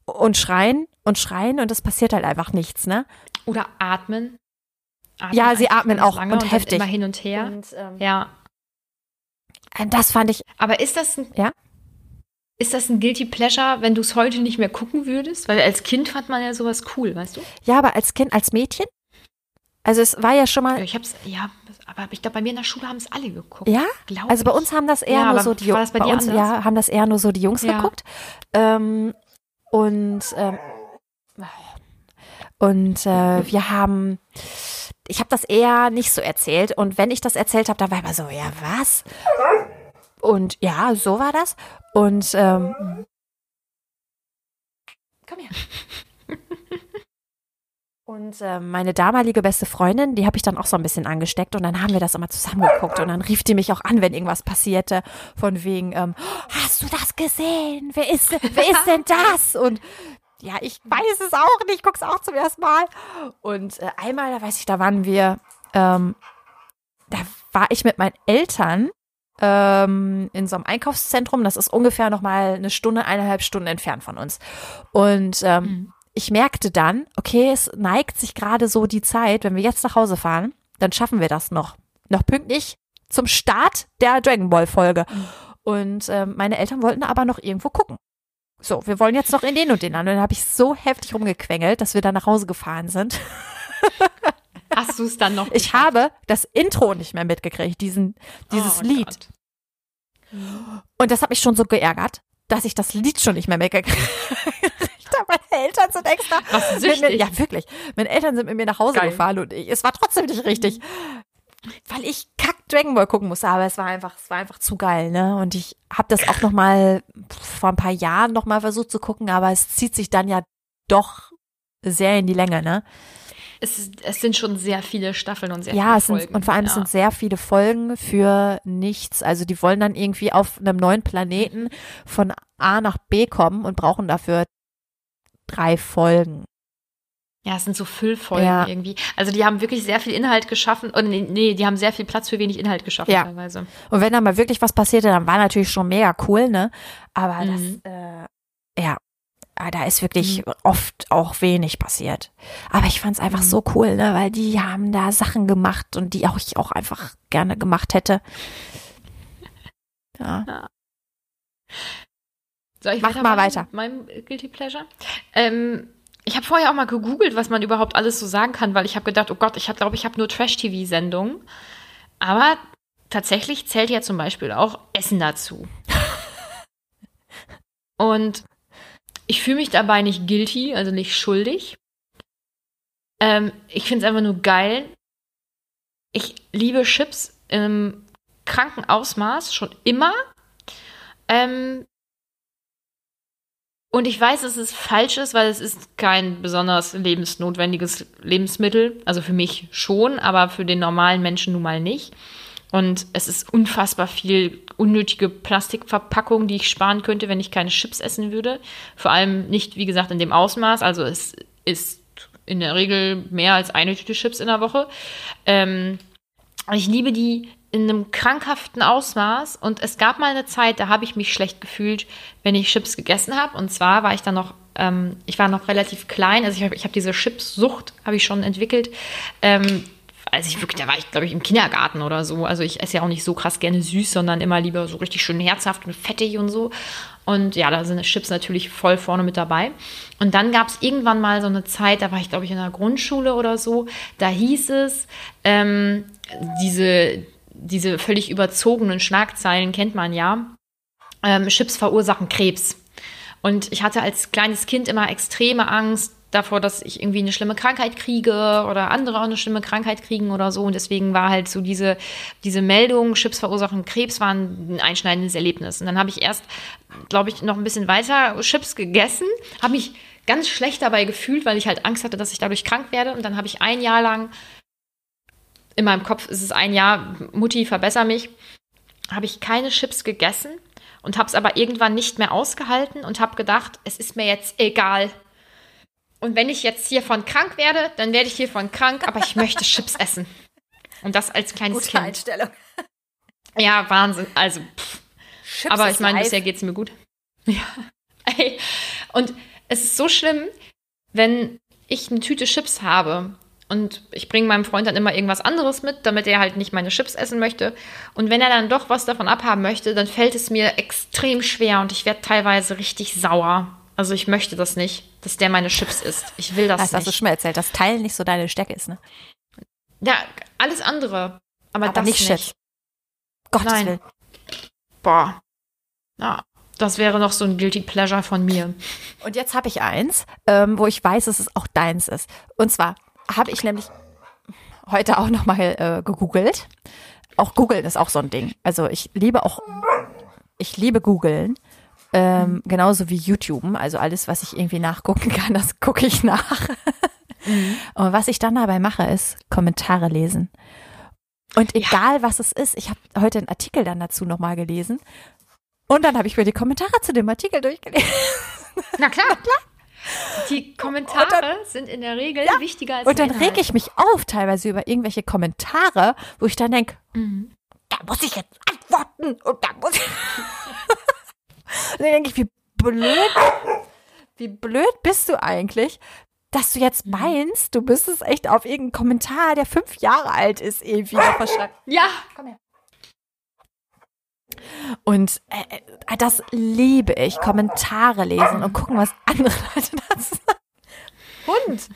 und schreien und schreien und es passiert halt einfach nichts, ne? Oder atmen. atmen Ja, sie einfach atmen auch und dann heftig. Immer hin und her. Und ähm, Ja. das fand ich Aber ist das ein, Ja? Ist das ein Guilty Pleasure, wenn du es heute nicht mehr gucken würdest? Weil als Kind fand man ja sowas cool, weißt du? ja, aber als Kind, als Mädchen, also es war ja schon mal, Ich hab's, ja, aber ich glaube, bei mir in der Schule haben es alle geguckt. ja, also bei uns haben das eher Ja, nur so die das bei dir uns ja haben das eher nur so die Jungs Ja. geguckt. Ähm, und ähm, und äh, wir haben ich habe das eher nicht so erzählt. Und wenn ich das erzählt habe, dann war immer so ja was? Und ja so war das. Und ähm, komm her Und äh, meine damalige beste Freundin, die habe ich dann auch so ein bisschen angesteckt und dann haben wir das immer zusammen geguckt und dann rief die mich auch an, wenn irgendwas passierte, von wegen, ähm, hast du das gesehen? Wer ist, wer ist denn das? Und ja, ich weiß es auch nicht, ich guck's auch zum ersten Mal. Und äh, einmal, da weiß ich, da waren wir, ähm, da war ich mit meinen Eltern ähm, in so einem Einkaufszentrum, das ist ungefähr noch mal eine Stunde, eineinhalb Stunden entfernt von uns. Und ähm, Mhm. Ich merkte dann, okay, es neigt sich gerade so die Zeit, wenn wir jetzt nach Hause fahren, dann schaffen wir das noch. Noch pünktlich zum Start der Dragon Ball Folge. Und ähm, meine Eltern wollten aber noch irgendwo gucken. So, wir wollen jetzt noch in den und den an. Und dann habe ich so heftig rumgequengelt, dass wir dann nach Hause gefahren sind. Hast du es dann noch? Ich habe das Intro nicht mehr mitgekriegt, diesen, dieses Oh Lied. Gott. Und das hat mich schon so geärgert. Dass ich das Lied schon nicht mehr weggekriegt habe. Meine Eltern sind extra. Was, mit mir, ja, wirklich. Meine Eltern sind mit mir nach Hause Geil. gefahren und ich, es war trotzdem nicht richtig. Weil ich kack Dragon Ball gucken musste, aber es war einfach, es war einfach zu geil, ne? Und ich habe das auch noch mal vor ein paar Jahren noch mal versucht zu gucken, aber es zieht sich dann ja doch sehr in die Länge, ne? Es, es sind schon sehr viele Staffeln und sehr Ja, viele sind, Folgen. und vor allem es ja. sind sehr viele Folgen für nichts. Also die wollen dann irgendwie auf einem neuen Planeten von A nach B kommen und brauchen dafür drei Folgen. Ja, es sind so Füllfolgen Ja. irgendwie. Also die haben wirklich sehr viel Inhalt geschaffen. Und nee, nee, die haben sehr viel Platz für wenig Inhalt geschaffen Ja. teilweise. Und wenn da mal wirklich was passierte, dann war natürlich schon mega cool, ne? Aber Mhm. das, äh, ja, ah, da ist wirklich oft auch wenig passiert. Aber ich fand's einfach Mhm. so cool, ne? Weil die haben da Sachen gemacht und die auch ich auch einfach gerne gemacht hätte. Ja. Soll ich Mach mal weiter. Meinem Guilty Pleasure. Ähm, ich habe vorher auch mal gegoogelt, was man überhaupt alles so sagen kann, weil ich habe gedacht, oh Gott, ich glaube, ich habe nur Trash-TV-Sendungen. Aber tatsächlich zählt ja zum Beispiel auch Essen dazu. Und ich fühle mich dabei nicht guilty, also nicht schuldig. Ähm, ich finde es einfach nur geil. Ich liebe Chips im kranken Ausmaß schon immer. Ähm, und ich weiß, dass es falsch ist, weil es ist kein besonders lebensnotwendiges Lebensmittel. Also für mich schon, aber für den normalen Menschen nun mal nicht. Und es ist unfassbar viel unnötige Plastikverpackung, die ich sparen könnte, wenn ich keine Chips essen würde. Vor allem nicht, wie gesagt, in dem Ausmaß. Also es ist in der Regel mehr als eine Tüte Chips in der Woche. Ähm, ich liebe die in einem krankhaften Ausmaß. Und es gab mal eine Zeit, da habe ich mich schlecht gefühlt, wenn ich Chips gegessen habe. Und zwar war ich dann noch, ähm, ich war noch relativ klein. Also ich habe ich hab diese Chips-Sucht, habe ich schon entwickelt. Ähm, also ich wirklich, da war ich, glaube ich, im Kindergarten oder so. Also ich esse ja auch nicht so krass gerne süß, sondern immer lieber so richtig schön herzhaft und fettig und so. Und ja, da sind Chips natürlich voll vorne mit dabei. Und dann gab es irgendwann mal so eine Zeit, da war ich, glaube ich, in der Grundschule oder so. Da hieß es, ähm, diese, diese völlig überzogenen Schlagzeilen kennt man ja. Ähm, Chips verursachen Krebs. Und ich hatte als kleines Kind immer extreme Angst davor, dass ich irgendwie eine schlimme Krankheit kriege oder andere auch eine schlimme Krankheit kriegen oder so. Und deswegen war halt so diese, diese Meldung, Chips verursachen Krebs, war ein einschneidendes Erlebnis. Und dann habe ich erst, glaube ich, noch ein bisschen weiter Chips gegessen, habe mich ganz schlecht dabei gefühlt, weil ich halt Angst hatte, dass ich dadurch krank werde. Und dann habe ich ein Jahr lang, in meinem Kopf ist es ein Jahr, Mutti, verbessere mich, habe ich keine Chips gegessen und habe es aber irgendwann nicht mehr ausgehalten und habe gedacht, es ist mir jetzt egal. Und wenn ich jetzt hiervon krank werde, dann werde ich hiervon krank, aber ich möchte Chips essen. Und das als kleines Kind. Einstellung. Ja, Wahnsinn. Also, pff. Chips aber ich meine, bisher geht's mir gut. Ja. Ey. Und es ist so schlimm, wenn ich eine Tüte Chips habe und ich bringe meinem Freund dann immer irgendwas anderes mit, damit er halt nicht meine Chips essen möchte. Und wenn er dann doch was davon abhaben möchte, dann fällt es mir extrem schwer und ich werde teilweise richtig sauer. Also ich möchte das nicht, dass der meine Chips isst. Ich will das Das hast du nicht. schon mal erzählt, dass Teilen nicht so deine Stärke ist, ne? Ja, alles andere. Aber, Aber das nicht nicht. Chips. Gottes Nein. Willen. Boah. Ja, das wäre noch so ein Guilty Pleasure von mir. Und jetzt habe ich eins, ähm, wo ich weiß, dass es auch deins ist. Und zwar habe ich nämlich heute auch noch mal äh, gegoogelt. Auch googeln ist auch so ein Ding. Also ich liebe auch, ich liebe googeln. Ähm, genauso wie YouTube. Also alles, was ich irgendwie nachgucken kann, das gucke ich nach. Und was ich dann dabei mache, ist Kommentare lesen. Und egal was es ist, ich habe heute einen Artikel dann dazu nochmal gelesen. Und dann habe ich mir die Kommentare zu dem Artikel durchgelesen. Na klar. Die Kommentare sind in der Regel wichtiger als Und dann der reg Inhalt. ich mich auf teilweise über irgendwelche Kommentare, wo ich dann denke, Mhm. da muss ich jetzt antworten und da muss ich. Und dann denke ich, wie blöd, wie blöd bist du eigentlich, dass du jetzt meinst, du müsstest echt auf irgendeinen Kommentar, der fünf Jahre alt ist, irgendwie noch was schreiben. Ja, Und äh, äh, das liebe ich, Kommentare lesen und gucken, was andere Leute dazu sagen. Hund!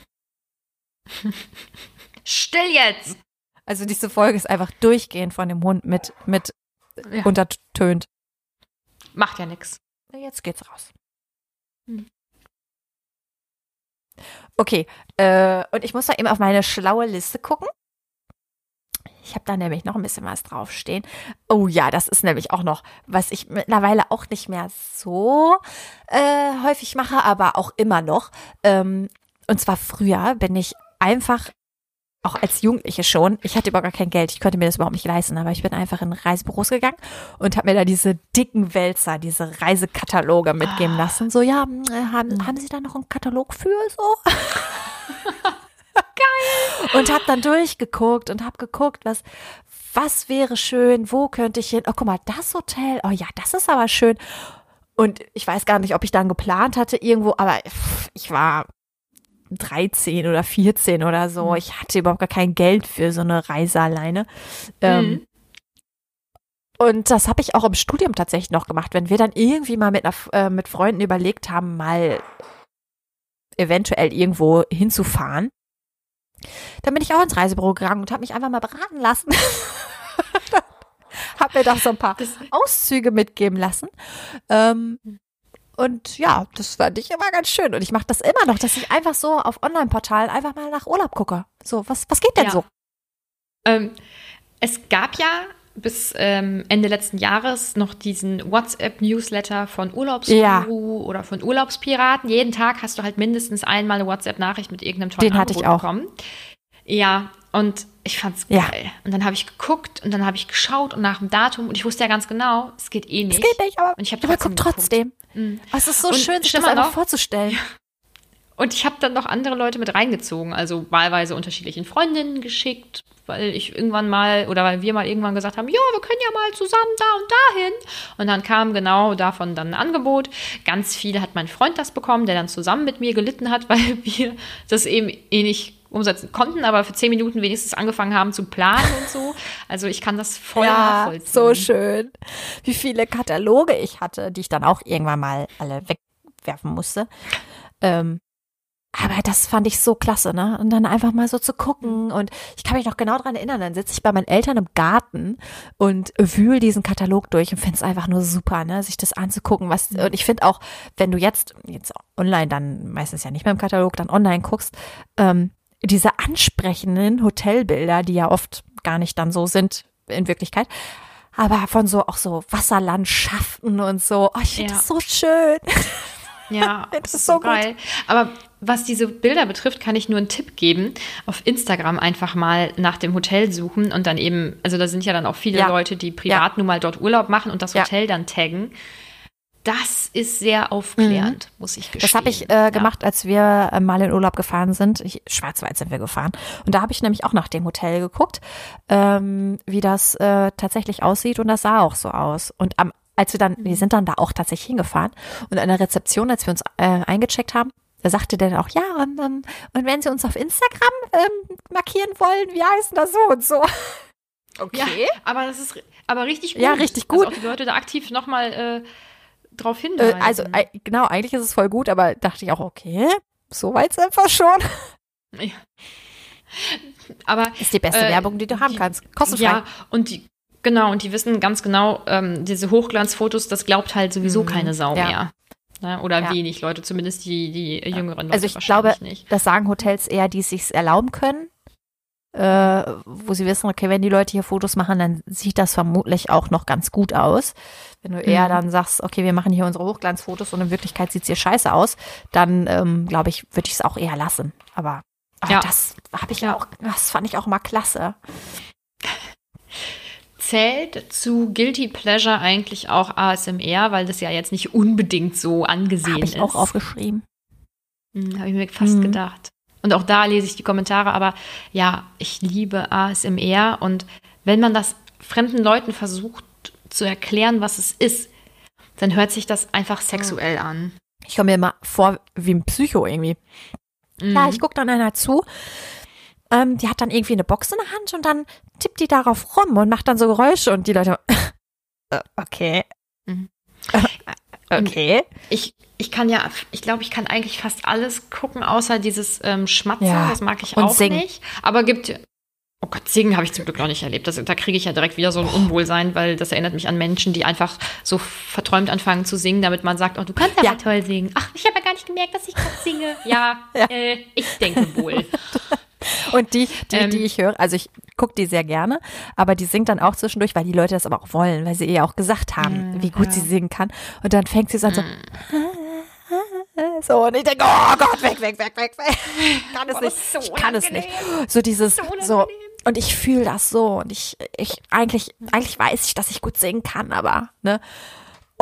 still jetzt. Also diese Folge ist einfach durchgehend von dem Hund mit, mit Ja. untertönt. Macht ja nichts. Jetzt geht's raus. Hm. Okay, äh, und ich muss da eben auf meine schlaue Liste gucken. Ich habe da nämlich noch ein bisschen was draufstehen. Oh ja, das ist nämlich auch noch, was ich mittlerweile auch nicht mehr so äh, häufig mache, aber auch immer noch. Ähm, und zwar früher bin ich einfach auch als Jugendliche schon, ich hatte überhaupt gar kein Geld, ich konnte mir das überhaupt nicht leisten, aber ich bin einfach in Reisebüros gegangen und habe mir da diese dicken Wälzer, diese Reisekataloge mitgeben ah. lassen. So, ja, hm, äh, haben, mhm. haben Sie da noch einen Katalog für so? Geil. Und habe dann durchgeguckt und habe geguckt, was, was wäre schön, wo könnte ich hin? Oh, guck mal, das Hotel, oh ja, das ist aber schön. Und ich weiß gar nicht, ob ich dann geplant hatte irgendwo, aber ich war 13 oder 14 oder so. Mhm. Ich hatte überhaupt gar kein Geld für so eine Reise alleine. Ähm, mhm. und das habe ich auch im Studium tatsächlich noch gemacht, wenn wir dann irgendwie mal mit, einer, äh, mit Freunden überlegt haben, mal eventuell irgendwo hinzufahren. Dann bin ich auch ins Reisebüro gegangen und habe mich einfach mal beraten lassen. habe mir doch so ein paar Auszüge mitgeben lassen. Ähm, und ja, das fand ich immer ganz schön. Und ich mache das immer noch, dass ich einfach so auf Online-Portalen einfach mal nach Urlaub gucke. So, was, was geht denn ja. so? Ähm, es gab ja bis ähm, Ende letzten Jahres noch diesen WhatsApp-Newsletter von Urlaubsguru ja. oder von Urlaubspiraten. Jeden Tag hast du halt mindestens einmal eine WhatsApp-Nachricht mit irgendeinem tollen Den hatte ich auch. bekommen. Ja, und ich fand's geil. Ja. Und dann habe ich geguckt und dann habe ich geschaut und nach dem Datum und ich wusste ja ganz genau, es geht eh nicht. Es geht nicht, aber und ich habe trotzdem, trotzdem. Mhm. Es ist so und schön, sich das einfach noch, vorzustellen. Und ich habe dann noch andere Leute mit reingezogen, also wahlweise unterschiedlichen Freundinnen geschickt, weil ich irgendwann mal oder weil wir mal irgendwann gesagt haben, ja, wir können ja mal zusammen da und dahin. Und dann kam genau davon dann ein Angebot. Ganz viel hat mein Freund das bekommen, der dann zusammen mit mir gelitten hat, weil wir das eben eh nicht umsetzen konnten, aber für zehn Minuten wenigstens angefangen haben zu planen und so. Also ich kann das voll ja, nachvollziehen. So schön. Wie viele Kataloge ich hatte, die ich dann auch irgendwann mal alle wegwerfen musste. Ähm, aber das fand ich so klasse, ne? Und dann einfach mal so zu gucken. Und ich kann mich noch genau dran erinnern, dann sitze ich bei meinen Eltern im Garten und wühl diesen Katalog durch und finde es einfach nur super, ne? Sich das anzugucken. Was, und ich finde auch, wenn du jetzt, jetzt online dann meistens ja nicht mehr im Katalog, dann online guckst, ähm, diese ansprechenden Hotelbilder, die ja oft gar nicht dann so sind in Wirklichkeit, aber von so auch so Wasserlandschaften und so. Oh, ich finde ja. das so schön. Ja, das ist so geil. Gut. Aber was diese Bilder betrifft, kann ich nur einen Tipp geben. Auf Instagram einfach mal nach dem Hotel suchen und dann eben, also da sind ja dann auch viele ja. Leute, die privat ja. nun mal dort Urlaub machen und das Hotel dann taggen. Das ist sehr aufklärend, mhm. muss ich gestehen. Das habe ich äh, gemacht, als wir äh, mal in Urlaub gefahren sind. Ich, Schwarzwald sind wir gefahren. Und da habe ich nämlich auch nach dem Hotel geguckt, ähm, wie das äh, tatsächlich aussieht. Und das sah auch so aus. Und am als wir dann, wir sind dann da auch tatsächlich hingefahren und an der Rezeption, als wir uns äh, eingecheckt haben, da sagte der dann auch, ja, und, ähm, und wenn Sie uns auf Instagram ähm, markieren wollen, wie heißen das so und so. Okay. Ja, aber das ist aber richtig gut. Ja, richtig gut. Also auch die Leute da aktiv nochmal äh, drauf hinweisen. Äh, also äh, genau, eigentlich ist es voll gut, aber dachte ich auch, okay, so weit wir schon. Ja. Aber ist die beste äh, Werbung, die du haben die, kannst. Kostenfrei. Ja, und die Genau, und die wissen ganz genau, ähm, diese Hochglanzfotos, das glaubt halt sowieso mhm. keine Sau ja. mehr. Ne? Oder ja. wenig Leute, zumindest die, die jüngeren Leute. Also ich glaube, nicht. das sagen Hotels eher, die es sich erlauben können. Äh, wo sie wissen, okay, wenn die Leute hier Fotos machen, dann sieht das vermutlich auch noch ganz gut aus. Wenn du eher mhm. dann sagst, okay, wir machen hier unsere Hochglanzfotos und in Wirklichkeit sieht es hier scheiße aus, dann ähm, glaube ich, würde ich es auch eher lassen. Aber oh, ja. das habe ich ja auch, das fand ich auch mal klasse zählt zu Guilty Pleasure eigentlich auch ASMR, weil das ja jetzt nicht unbedingt so angesehen Hab ich ist. auch aufgeschrieben. Hm, Habe ich mir fast mhm. gedacht. Und auch da lese ich die Kommentare, aber ja, ich liebe ASMR und wenn man das fremden Leuten versucht zu erklären, was es ist, dann hört sich das einfach sexuell an. Ich komme mir immer vor wie ein Psycho irgendwie. Mhm. Ja, ich gucke dann einer zu ähm, die hat dann irgendwie eine Box in der Hand und dann tippt die darauf rum und macht dann so Geräusche und die Leute, äh, okay. Mhm. Okay. Ich, ich kann ja, ich glaube, ich kann eigentlich fast alles gucken, außer dieses ähm, Schmatzen. Ja. Das mag ich und auch singen. nicht. Aber gibt Oh Gott, singen habe ich zum Glück noch nicht erlebt. Das, da kriege ich ja direkt wieder so ein Unwohlsein, weil das erinnert mich an Menschen, die einfach so verträumt anfangen zu singen, damit man sagt, oh, du kannst aber Ja. toll singen. Ach, ich habe ja gar nicht gemerkt, dass ich gerade singe. Ja, Ja. Äh, ich denke wohl. Und die, die, Ähm. die ich höre, also ich gucke die sehr gerne, aber die singt dann auch zwischendurch, weil die Leute das aber auch wollen, weil sie ihr auch gesagt haben, wie gut sie singen kann. Und dann fängt sie so an so, so und ich denke, oh Gott, weg, weg, weg, weg, weg. Ich kann es nicht. so ich kann es nicht. So dieses, So und ich fühle das so und ich, ich, eigentlich, eigentlich weiß ich, dass ich gut singen kann, aber, ne.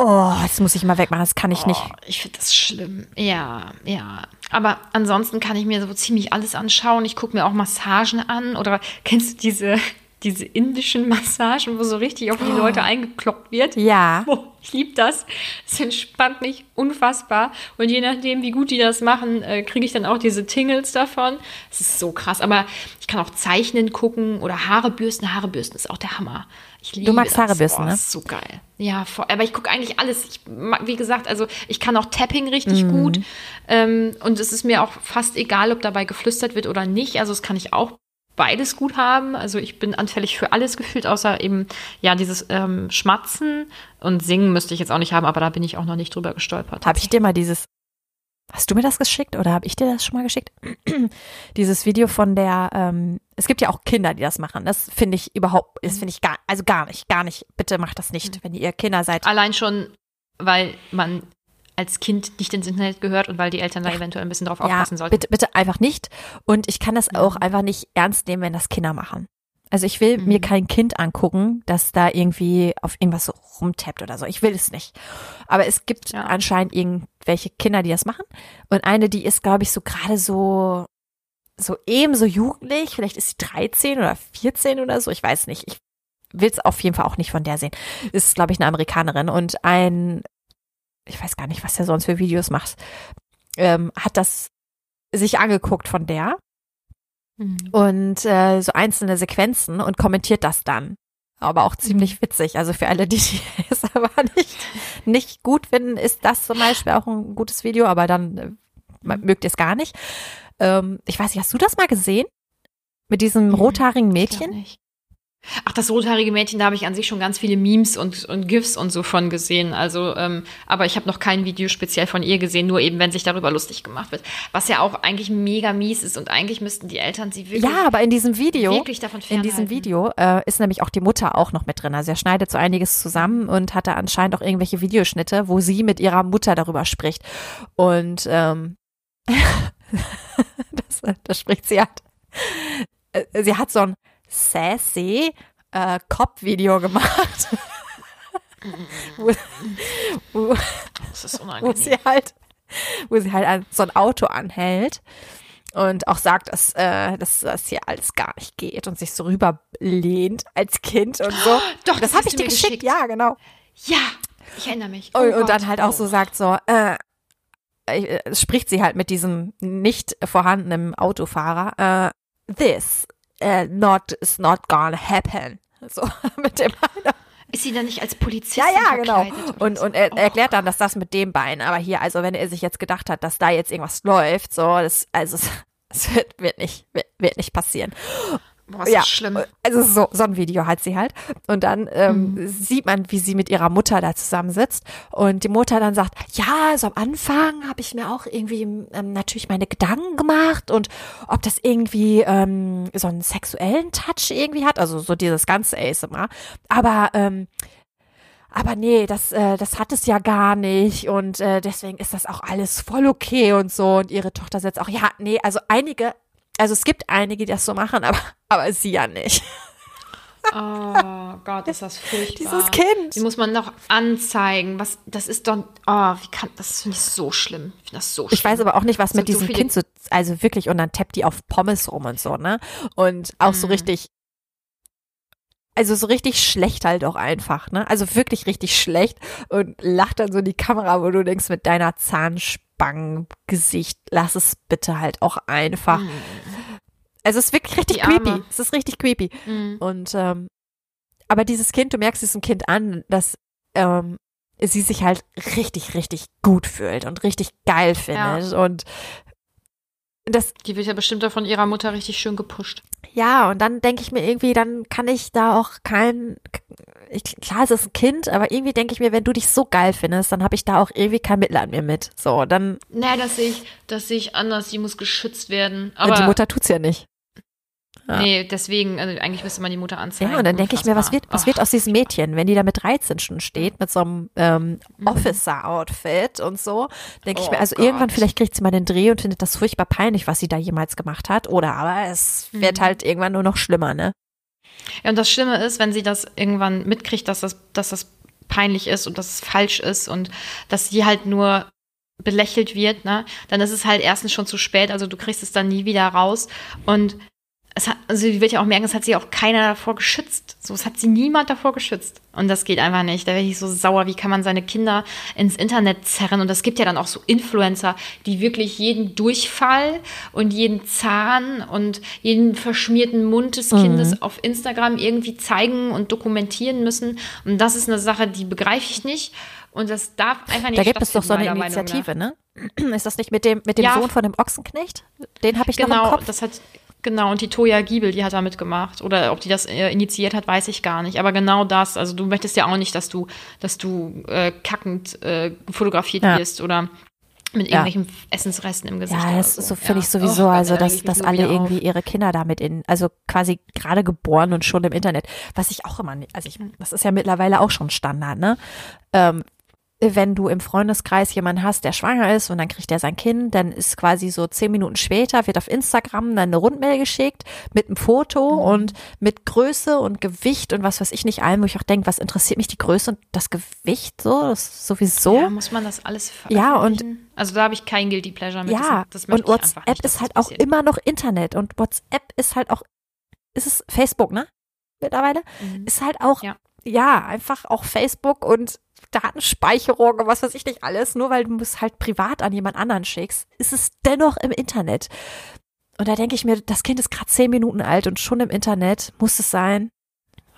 Oh, das muss ich mal wegmachen, das kann ich nicht. Oh, ich finde das schlimm. Ja, ja. Aber ansonsten kann ich mir so ziemlich alles anschauen. Ich gucke mir auch Massagen an. Oder kennst du diese, diese indischen Massagen, wo so richtig auf die Leute eingekloppt wird? Ja. Oh, ich liebe das. Es entspannt mich unfassbar. Und je nachdem, wie gut die das machen, äh, kriege ich dann auch diese Tingles davon. Es ist so krass. Aber ich kann auch Zeichnen gucken oder Haare bürsten. Haare bürsten ist auch der Hammer. Ich liebe magst das. Haare ne? ist so geil. Ja, voll. aber ich gucke eigentlich alles. Ich, mag- wie gesagt, also ich kann auch Tapping richtig gut. Ähm, und es ist mir auch fast egal, ob dabei geflüstert wird oder nicht. Also das kann ich auch beides gut haben. Also ich bin anfällig für alles gefühlt, außer eben, ja, dieses ähm, Schmatzen und Singen müsste ich jetzt auch nicht haben, aber da bin ich auch noch nicht drüber gestolpert. Habe ich dir mal dieses, hast du mir das geschickt oder habe ich dir das schon mal geschickt? dieses Video von der, ähm, es gibt ja auch Kinder, die das machen. Das finde ich überhaupt, das finde ich gar, also gar nicht, gar nicht. Bitte macht das nicht, wenn ihr Kinder seid. Allein schon, weil man als Kind nicht ins Internet gehört und weil die Eltern da eventuell ein bisschen drauf Ja, aufpassen sollten. bitte, bitte einfach nicht. Und ich kann das auch einfach nicht ernst nehmen, wenn das Kinder machen. Also ich will mir kein Kind angucken, das da irgendwie auf irgendwas so rumtappt oder so. Ich will es nicht. Aber es gibt Ja. anscheinend irgendwelche Kinder, die das machen. Und eine, die ist, glaube ich, so gerade so, so eben so jugendlich. Vielleicht ist sie 13 oder 14 oder so. Ich weiß nicht. Ich will es auf jeden Fall auch nicht von der sehen. Ist, glaube ich, eine Amerikanerin. Und ein, ich weiß gar nicht, was der sonst für Videos macht, ähm, hat das sich angeguckt von der Mhm. und äh, so einzelne Sequenzen und kommentiert das dann. Aber auch ziemlich witzig. Also für alle, die, es aber nicht, nicht gut finden, ist das zum Beispiel auch ein gutes Video, aber dann äh, Mhm. mögt ihr es gar nicht. Ähm, ich weiß nicht, hast du das mal gesehen? Mit diesem rothaarigen Ich Mädchen? nicht. Ach, das rothaarige Mädchen, da habe ich an sich schon ganz viele Memes und, und GIFs und so von gesehen. Also, ähm, aber ich habe noch kein Video speziell von ihr gesehen, nur eben, wenn sich darüber lustig gemacht wird. Was ja auch eigentlich mega mies ist und eigentlich müssten die Eltern sie wirklich, Ja, aber in diesem Video, wirklich davon in diesem Video äh, ist nämlich auch die Mutter auch noch mit drin. Also er schneidet so einiges zusammen und hat da anscheinend auch irgendwelche Videoschnitte, wo sie mit ihrer Mutter darüber spricht. Und ähm, das, das spricht sie halt. Äh, Sie hat so ein sassy äh, Cop-Video gemacht, wo, wo, Das ist wo unangenehm. sie halt, wo sie halt an, so ein Auto anhält und auch sagt, dass, äh, dass das hier alles gar nicht geht und sich so rüberlehnt als Kind und so. Doch, das das habe ich dir geschickt, geschickt. ja, genau. Ja, ich erinnere mich. Oh und, und dann halt auch so sagt so, äh, äh, spricht sie halt mit diesem nicht vorhandenen Autofahrer, äh, this uh, not is not gonna happen. So mit dem Bein. Ist sie dann nicht als Polizistin Ja, ja, genau. Und, so? und er Oh erklärt dann, dass das mit dem Bein, aber hier, also wenn er sich jetzt gedacht hat, dass da jetzt irgendwas läuft, so, das, also es, es wird, wird nicht, wird, wird nicht passieren. Boah, ist ja, schlimm. also so, so ein Video hat sie halt. Und dann ähm, Mhm. sieht man, wie sie mit ihrer Mutter da zusammensitzt. Und die Mutter dann sagt, ja, so am Anfang habe ich mir auch irgendwie ähm, natürlich meine Gedanken gemacht und ob das irgendwie ähm, so einen sexuellen Touch irgendwie hat, also so dieses ganze ASMR. Aber ähm, aber nee, das, äh, das hat es ja gar nicht und äh, deswegen ist das auch alles voll okay und so. Und ihre Tochter setzt auch, ja, nee, also einige, also es gibt einige, die das so machen, aber, aber sie ja nicht. Oh Gott, ist das furchtbar. Dieses Kind. Die muss man noch anzeigen. Was, das ist doch, oh, wie kann, das finde ich so schlimm. Ich finde das so schlimm. Ich weiß aber auch nicht, was mit so diesem viele- Kind so, also wirklich, und dann tappt die auf Pommes rum und so, ne? Und auch so Mhm. richtig, also so richtig schlecht halt auch einfach, ne? Also wirklich richtig schlecht und lacht dann so in die Kamera, wo du denkst, mit deiner Zahnspangen-Gesicht, lass es bitte halt auch einfach. Also es ist wirklich richtig Mhm. Creepy. Es ist richtig creepy. Mhm. Und ähm, aber dieses Kind, du merkst diesem Kind an, dass ähm, sie sich halt richtig, richtig gut fühlt und richtig geil findet. Und Das, Die wird ja bestimmt da von ihrer Mutter richtig schön gepusht. ja, und dann denke ich mir irgendwie, dann kann ich da auch kein, ich, klar, es ist ein Kind, aber irgendwie denke ich mir, wenn du dich so geil findest, dann habe ich da auch irgendwie kein Mitleid mehr mit. So, dann, Nee, das sehe ich, das sehe ich anders. Die muss geschützt werden. Aber Aber die Mutter tut's ja nicht. Ja. nee, deswegen, also eigentlich müsste man die Mutter anzeigen. Ja, und dann denke ich mir, was wird, was wird aus diesem Mädchen, wenn die da mit 13 schon steht, mit so einem ähm, Mhm. Officer-Outfit und so, denke ich Oh mir, also Gott. irgendwann vielleicht kriegt sie mal den Dreh und findet das furchtbar peinlich, was sie da jemals gemacht hat. Oder aber es wird Mhm. halt irgendwann nur noch schlimmer, ne? Ja, und das Schlimme ist, wenn sie das irgendwann mitkriegt, dass das, dass das peinlich ist und dass es falsch ist und dass sie halt nur belächelt wird, ne, dann ist es halt erstens schon zu spät, also du kriegst es dann nie wieder raus. Und hat, also sie wird ja auch merken, es hat sie auch keiner davor geschützt. So, es hat sie niemand davor geschützt. Und das geht einfach nicht. Da werde ich so sauer, wie kann man seine Kinder ins Internet zerren? Und es gibt ja dann auch so Influencer, die wirklich jeden Durchfall und jeden Zahn und jeden verschmierten Mund des Kindes auf Instagram irgendwie zeigen und dokumentieren müssen. Und das ist eine Sache, die begreife ich nicht. Und das darf einfach nicht Da gibt es doch so eine. Initiative, ne? Ist das nicht mit dem, mit dem Ja. Sohn von dem Ochsenknecht? Den habe ich noch im Genau, Kopf. das hat genau und die Toja Giebel, die hat da mitgemacht oder ob die das äh, initiiert hat, weiß ich gar nicht. Aber genau das, also du möchtest ja auch nicht, dass du, dass du äh, kackend äh, fotografiert Ja. wirst oder mit Ja. irgendwelchen Essensresten im Gesicht. Ja, das so. ist so, finde Ja. ich sowieso, Oh, also dass, dass alle wieder auf. irgendwie ihre Kinder damit in, also quasi gerade geboren und schon im Internet, was ich auch immer, nicht- also ich, das ist ja mittlerweile auch schon Standard, ne? Ähm, wenn du im Freundeskreis jemanden hast, der schwanger ist und dann kriegt er sein Kind, dann ist quasi so zehn Minuten später, wird auf Instagram dann eine Rundmail geschickt mit einem Foto Mhm. und mit Größe und Gewicht und was weiß ich nicht allem, wo ich auch denke, was interessiert mich die Größe und das Gewicht so, das sowieso. Ja, muss man das alles Ja, und-? Also da habe ich kein Guilty Pleasure mit. Ja, das, das und möchte ich einfach WhatsApp nicht, ist halt auch immer noch Internet und WhatsApp ist halt auch, ist es Facebook, ne? Mittlerweile? Mhm. Ist halt auch, Ja. ja. einfach auch Facebook und Datenspeicherung und was weiß ich nicht alles, nur weil du es halt privat an jemand anderen schickst, ist es dennoch im Internet. Und da denke ich mir, das Kind ist gerade zehn Minuten alt und schon im Internet, muss es sein?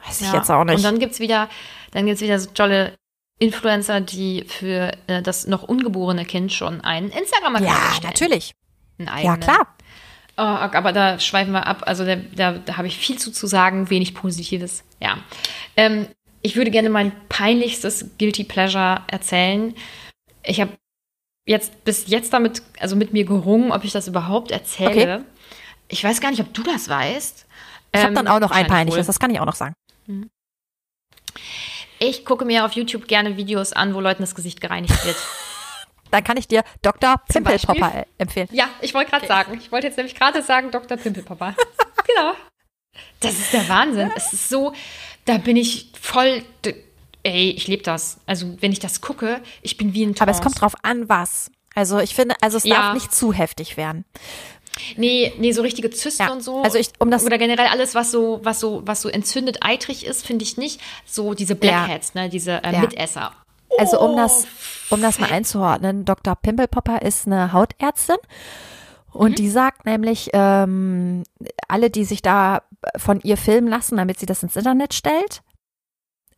Weiß ich Ja, jetzt auch nicht. Und dann gibt's wieder, dann gibt's wieder so tolle Influencer, die für äh, das noch ungeborene Kind schon einen Instagram-Account ja, erstellen. natürlich. Ja, klar. Oh, aber da schweifen wir ab. Also da, da, da habe ich viel zu, zu sagen, wenig Positives. Ja. Ähm, ich würde gerne mein peinlichstes Guilty Pleasure erzählen. Ich habe jetzt bis jetzt damit, also mit mir gerungen, ob ich das überhaupt erzähle. Ich weiß gar nicht, ob du das weißt. Ich habe Ähm, dann auch noch ein peinliches, wohl. das kann ich auch noch sagen. Ich gucke mir auf YouTube gerne Videos an, wo Leuten das Gesicht gereinigt wird. Dann kann ich dir Dr. Pimpelpopper äh, empfehlen. Ja, ich wollte gerade sagen. Ich wollte jetzt nämlich gerade sagen, Dr. Pimpelpapa. genau. Das ist der Wahnsinn. Es ist so, da bin ich voll. Ey, ich lebe das. Also, wenn ich das gucke, ich bin wie ein Aber es kommt drauf an, was. Also ich finde, also es Ja. darf nicht zu heftig werden. Nee, nee, so richtige Zysten Ja, und so. also ich- um das- Oder generell alles, was so, was so, was so entzündet eitrig ist, finde ich nicht. So diese Blackheads, ne, diese äh, Ja. Mitesser. Also um Oh, das, um das mal einzuordnen, Dr. Pimpelpopper ist eine Hautärztin und Mhm. die sagt nämlich, ähm, alle, die sich da von ihr filmen lassen, damit sie das ins Internet stellt,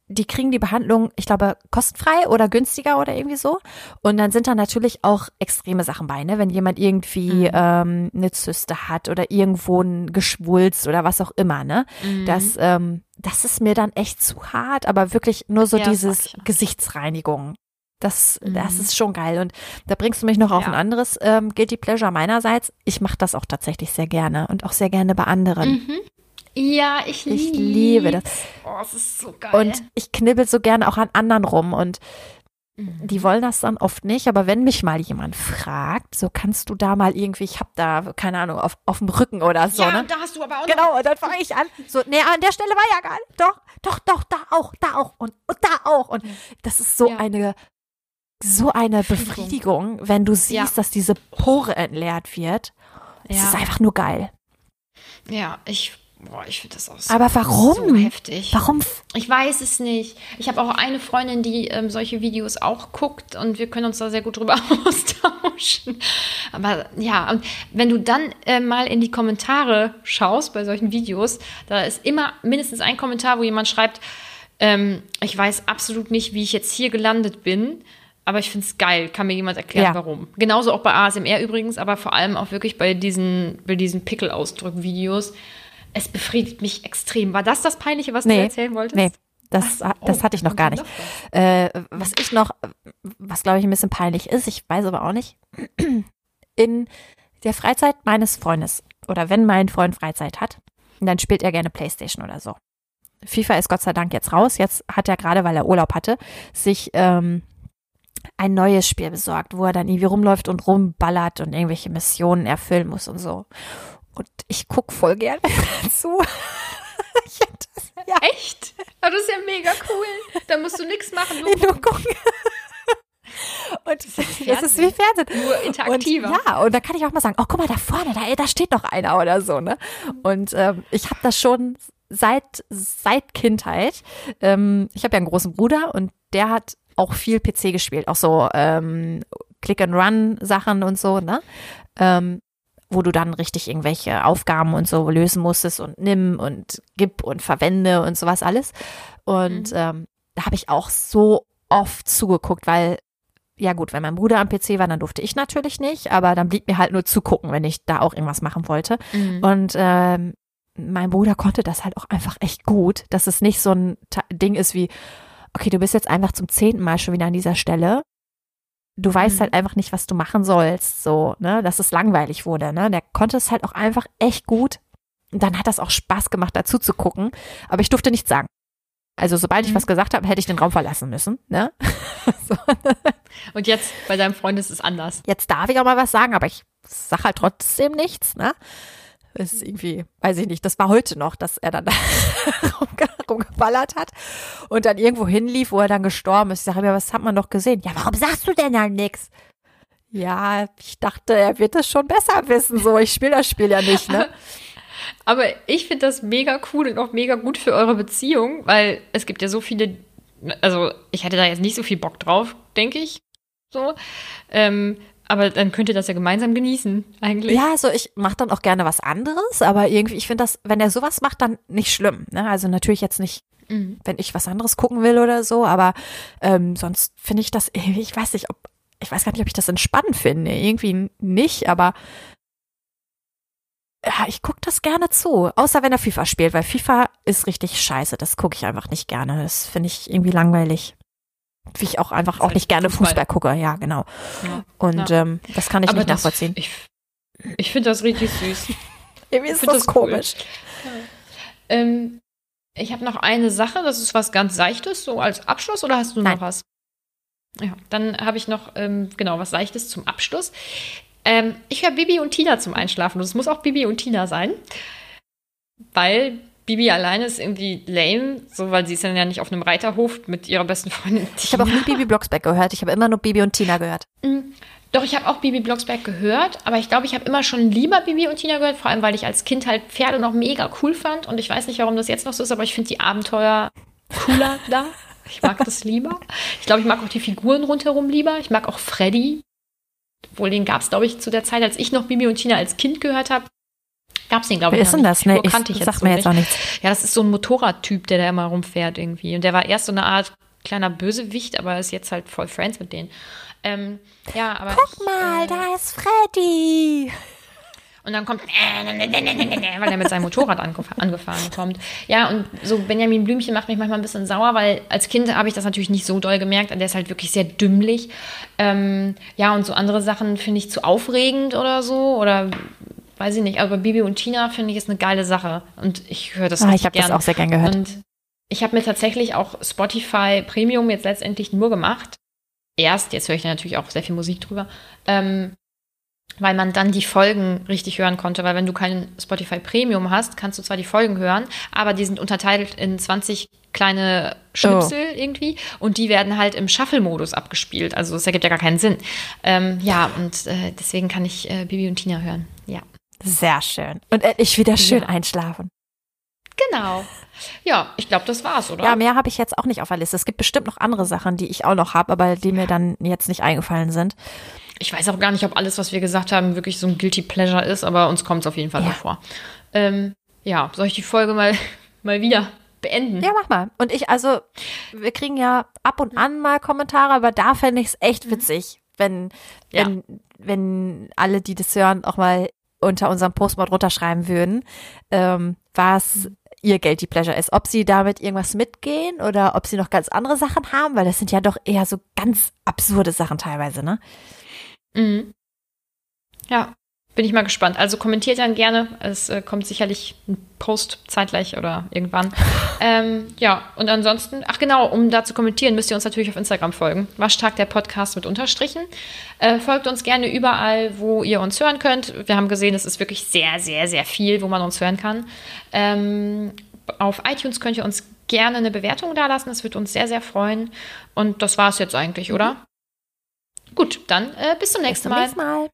die kriegen die Behandlung, ich glaube, kostenfrei oder günstiger oder irgendwie so. Und dann sind da natürlich auch extreme Sachen bei, ne? Wenn jemand irgendwie Mhm. ähm, eine Zyste hat oder irgendwo ein Geschwulst oder was auch immer, ne? Mhm. Das, ähm, das ist mir dann echt zu hart, aber wirklich nur so Ja, das dieses. Gesichtsreinigung. Das, das Mhm. ist schon geil. Und da bringst du mich noch auf Ja. ein anderes ähm, Guilty Pleasure meinerseits. Ich mache das auch tatsächlich sehr gerne und auch sehr gerne bei anderen. Mhm. Ja, ich, Ich liebe das. Oh, es ist so geil. Und ich knibbel so gerne auch an anderen rum und Mhm. die wollen das dann oft nicht, aber wenn mich mal jemand fragt, so kannst du da mal irgendwie, ich hab da, keine Ahnung, auf, auf dem Rücken oder so, ja, ne? da hast du aber auch Genau, und dann fange ich an, so, nee, an der Stelle war ja nicht, doch, doch, doch, da auch, da auch und, und da auch. Und das ist so Ja. eine, so eine Befriedigung. Befriedigung, wenn du siehst, Ja. dass diese Pore entleert wird. Es Ja. ist einfach nur geil. Ja, ich, boah, ich finde das auch so, Aber warum? so heftig. Warum? Ich weiß es nicht. Ich habe auch eine Freundin, die ähm, solche Videos auch guckt und wir können uns da sehr gut drüber austauschen. Aber ja, und wenn du dann äh, mal in die Kommentare schaust bei solchen Videos, da ist immer mindestens ein Kommentar, wo jemand schreibt, ähm, ich weiß absolut nicht, wie ich jetzt hier gelandet bin. aber ich finde es geil. Kann mir jemand erklären, Ja. warum? Genauso auch bei ASMR übrigens, aber vor allem auch wirklich bei diesen, bei diesen Pickel-Ausdruck-Videos. Es befriedigt mich extrem. War das das Peinliche, was du Nee, erzählen wolltest? Nee, das, Ach, das oh, hatte ich noch gar nicht. Äh, was ich noch, was glaube ich ein bisschen peinlich ist, ich weiß aber auch nicht, in der Freizeit meines Freundes oder wenn mein Freund Freizeit hat, dann spielt er gerne Playstation oder so. FIFA ist Gott sei Dank jetzt raus. Jetzt hat er gerade, weil er Urlaub hatte, sich ähm, ein neues Spiel besorgt, wo er dann irgendwie rumläuft und rumballert und irgendwelche Missionen erfüllen muss und so. Und ich guck voll gerne zu. das, ja, Echt? Aber das ist ja mega cool. Da musst du nichts machen, nur, nur gucken. Und das ist, wie Fernsehen. nur interaktiver. Und, ja, und da kann ich auch mal sagen, oh, guck mal da vorne, da, da steht noch einer oder so, ne? Und ähm, ich habe das schon seit seit Kindheit. Ähm, ich habe ja einen großen Bruder und der hat auch viel PC gespielt, auch so ähm, Click-and-Run-Sachen und so, ne? Ähm, wo du dann richtig irgendwelche Aufgaben und so lösen musstest und nimm und gib und verwende und sowas alles. Und ähm, da habe ich auch so oft zugeguckt, weil ja gut, wenn mein Bruder am PC war, dann durfte ich natürlich nicht, aber dann blieb mir halt nur zugucken, wenn ich da auch irgendwas machen wollte. Mhm. Und ähm, mein Bruder konnte das halt auch einfach echt gut, dass es nicht so ein Ta Ding ist wie, okay, du bist jetzt einfach zum zehnten Mal schon wieder an dieser Stelle. Du weißt Mhm. halt einfach nicht, was du machen sollst, so, ne, dass es langweilig wurde, ne. Der konnte es halt auch einfach echt gut. Und dann hat das auch Spaß gemacht, dazu zu gucken. Aber ich durfte nichts sagen. Also sobald ich Mhm. was gesagt habe, hätte ich den Raum verlassen müssen, ne. so. Und jetzt bei deinem Freund ist es anders. Jetzt darf ich auch mal was sagen, aber ich sag halt trotzdem nichts, ne? Das ist irgendwie, weiß ich nicht, das war heute noch, dass er dann rumge rumgeballert hat und dann irgendwo hinlief, wo er dann gestorben ist. Ich sage mir, was hat man doch gesehen? Ja, warum sagst du denn dann nix? Ja, ich dachte, er wird es schon besser wissen, so. Ich spiele das Spiel ja nicht, ne? Aber ich finde das mega cool und auch mega gut für eure Beziehung, weil es gibt ja so viele, also ich hätte da jetzt nicht so viel Bock drauf, denke ich. So. Ähm, aber dann könnt ihr das ja gemeinsam genießen, eigentlich. Ja, also ich mache dann auch gerne was anderes, aber irgendwie, ich finde das, wenn er sowas macht, dann nicht schlimm. Ne? Also natürlich jetzt nicht, Mhm. wenn ich was anderes gucken will oder so, aber ähm, sonst finde ich das, ich weiß nicht, ob, ich weiß gar nicht, ob ich das entspannend finde. Irgendwie nicht, aber ja, ich gucke das gerne zu. Außer wenn er FIFA spielt, weil FIFA ist richtig scheiße. Das gucke ich einfach nicht gerne. Das finde ich irgendwie langweilig. Wie ich auch einfach auch nicht gerne Fußball. Fußball gucke, ja, genau. Ja. Und Ja. ähm, das kann ich nicht das, nachvollziehen. Ich, ich finde das richtig süß. Irgendwie ist find das, das cool. komisch. ähm, ich habe noch eine Sache, das ist was ganz Seichtes, so als Abschluss, oder hast du Nein. noch was? Ja, dann habe ich noch, ähm, genau, was Seichtes zum Abschluss. Ähm, ich höre Bibi und Tina zum Einschlafen. Und es muss auch Bibi und Tina sein. Weil Bibi alleine ist irgendwie lame, so weil sie ist dann ja nicht auf einem Reiterhof mit ihrer besten Freundin. Ich habe auch nie Bibi Blocksberg gehört. Ich habe immer nur Bibi und Tina gehört. Doch, ich habe auch Bibi Blocksberg gehört, aber ich glaube, ich habe immer schon lieber Bibi und Tina gehört, vor allem weil ich als Kind halt Pferde noch mega cool fand und ich weiß nicht, warum das jetzt noch so ist, aber ich finde die Abenteuer cooler da. Ich mag das lieber. Ich glaube, ich mag auch die Figuren rundherum lieber. Ich mag auch Freddy. Obwohl, den gab es, glaube ich, zu der Zeit, als ich noch Bibi und Tina als Kind gehört habe. Gab es den, glaube Wer ich, ist noch denn nicht. das? Nee, ich, kannte ich jetzt sag so mir nicht. jetzt auch nichts. Ja, das ist so ein Motorradtyp, der da immer rumfährt irgendwie. Und der war erst so eine Art kleiner Bösewicht, aber ist jetzt halt voll Friends mit denen. Ähm, ja, aber. Guck ich, mal, äh, da ist Freddy. Und dann kommt, weil er mit seinem Motorrad angef angefahren kommt. Ja, und so Benjamin Blümchen macht mich manchmal ein bisschen sauer, weil als Kind habe ich das natürlich nicht so doll gemerkt. Der ist halt wirklich sehr dümmlich. Ähm, ja, und so andere Sachen finde ich zu aufregend oder so. Oder weiß ich nicht. Aber Bibi und Tina finde ich ist eine geile Sache. Und ich höre das Ah, ich habe das auch sehr gern gehört. Und ich habe mir tatsächlich auch Spotify Premium jetzt letztendlich nur gemacht. Erst, jetzt höre ich natürlich auch sehr viel Musik drüber, ähm, weil man dann die Folgen richtig hören konnte. Weil wenn du kein Spotify Premium hast, kannst du zwar die Folgen hören, aber die sind unterteilt in 20 kleine Schnipsel irgendwie und die werden halt im Shuffle-Modus abgespielt. Also es ergibt ja gar keinen Sinn. Ähm, ja, und äh, deswegen kann ich äh, Bibi und Tina hören. Ja. Sehr schön. Und endlich wieder schön Ja. einschlafen. Genau. Ja, ich glaube, das war's, oder? Ja, mehr habe ich jetzt auch nicht auf der Liste. Es gibt bestimmt noch andere Sachen, die ich auch noch habe, aber die mir dann jetzt nicht eingefallen sind. Ich weiß auch gar nicht, ob alles, was wir gesagt haben, wirklich so ein Guilty Pleasure ist, aber uns kommt es auf jeden Fall Ja. so vor. Ähm, ja, soll ich die Folge mal, mal wieder beenden. Ja, mach mal. Und ich, also, wir kriegen ja ab und an mal Kommentare, aber da fände ich es echt witzig, wenn, Ja. wenn, wenn alle, die das hören, auch mal unter unserem Post mal drunter schreiben würden, ähm, was ihr Guilty Pleasure ist. Ob sie damit irgendwas mitgehen oder ob sie noch ganz andere Sachen haben, weil das sind ja doch eher so ganz absurde Sachen teilweise, ne? Mhm. Ja, bin ich mal gespannt. Also kommentiert dann gerne. Es äh, kommt sicherlich ein Post zeitgleich oder irgendwann. ähm, ja, und ansonsten, ach genau, um da zu kommentieren, müsst ihr uns natürlich auf Instagram folgen. Waschtag der Podcast mit Unterstrichen. Äh, folgt uns gerne überall, wo ihr uns hören könnt. Wir haben gesehen, es ist wirklich sehr, sehr, sehr viel, wo man uns hören kann. Ähm, auf iTunes könnt ihr uns gerne eine Bewertung dalassen. Das wird uns sehr, sehr freuen. Und das war es jetzt eigentlich, oder? Gut, dann äh, bis zum Bis nächsten zum Mal. nächsten Mal.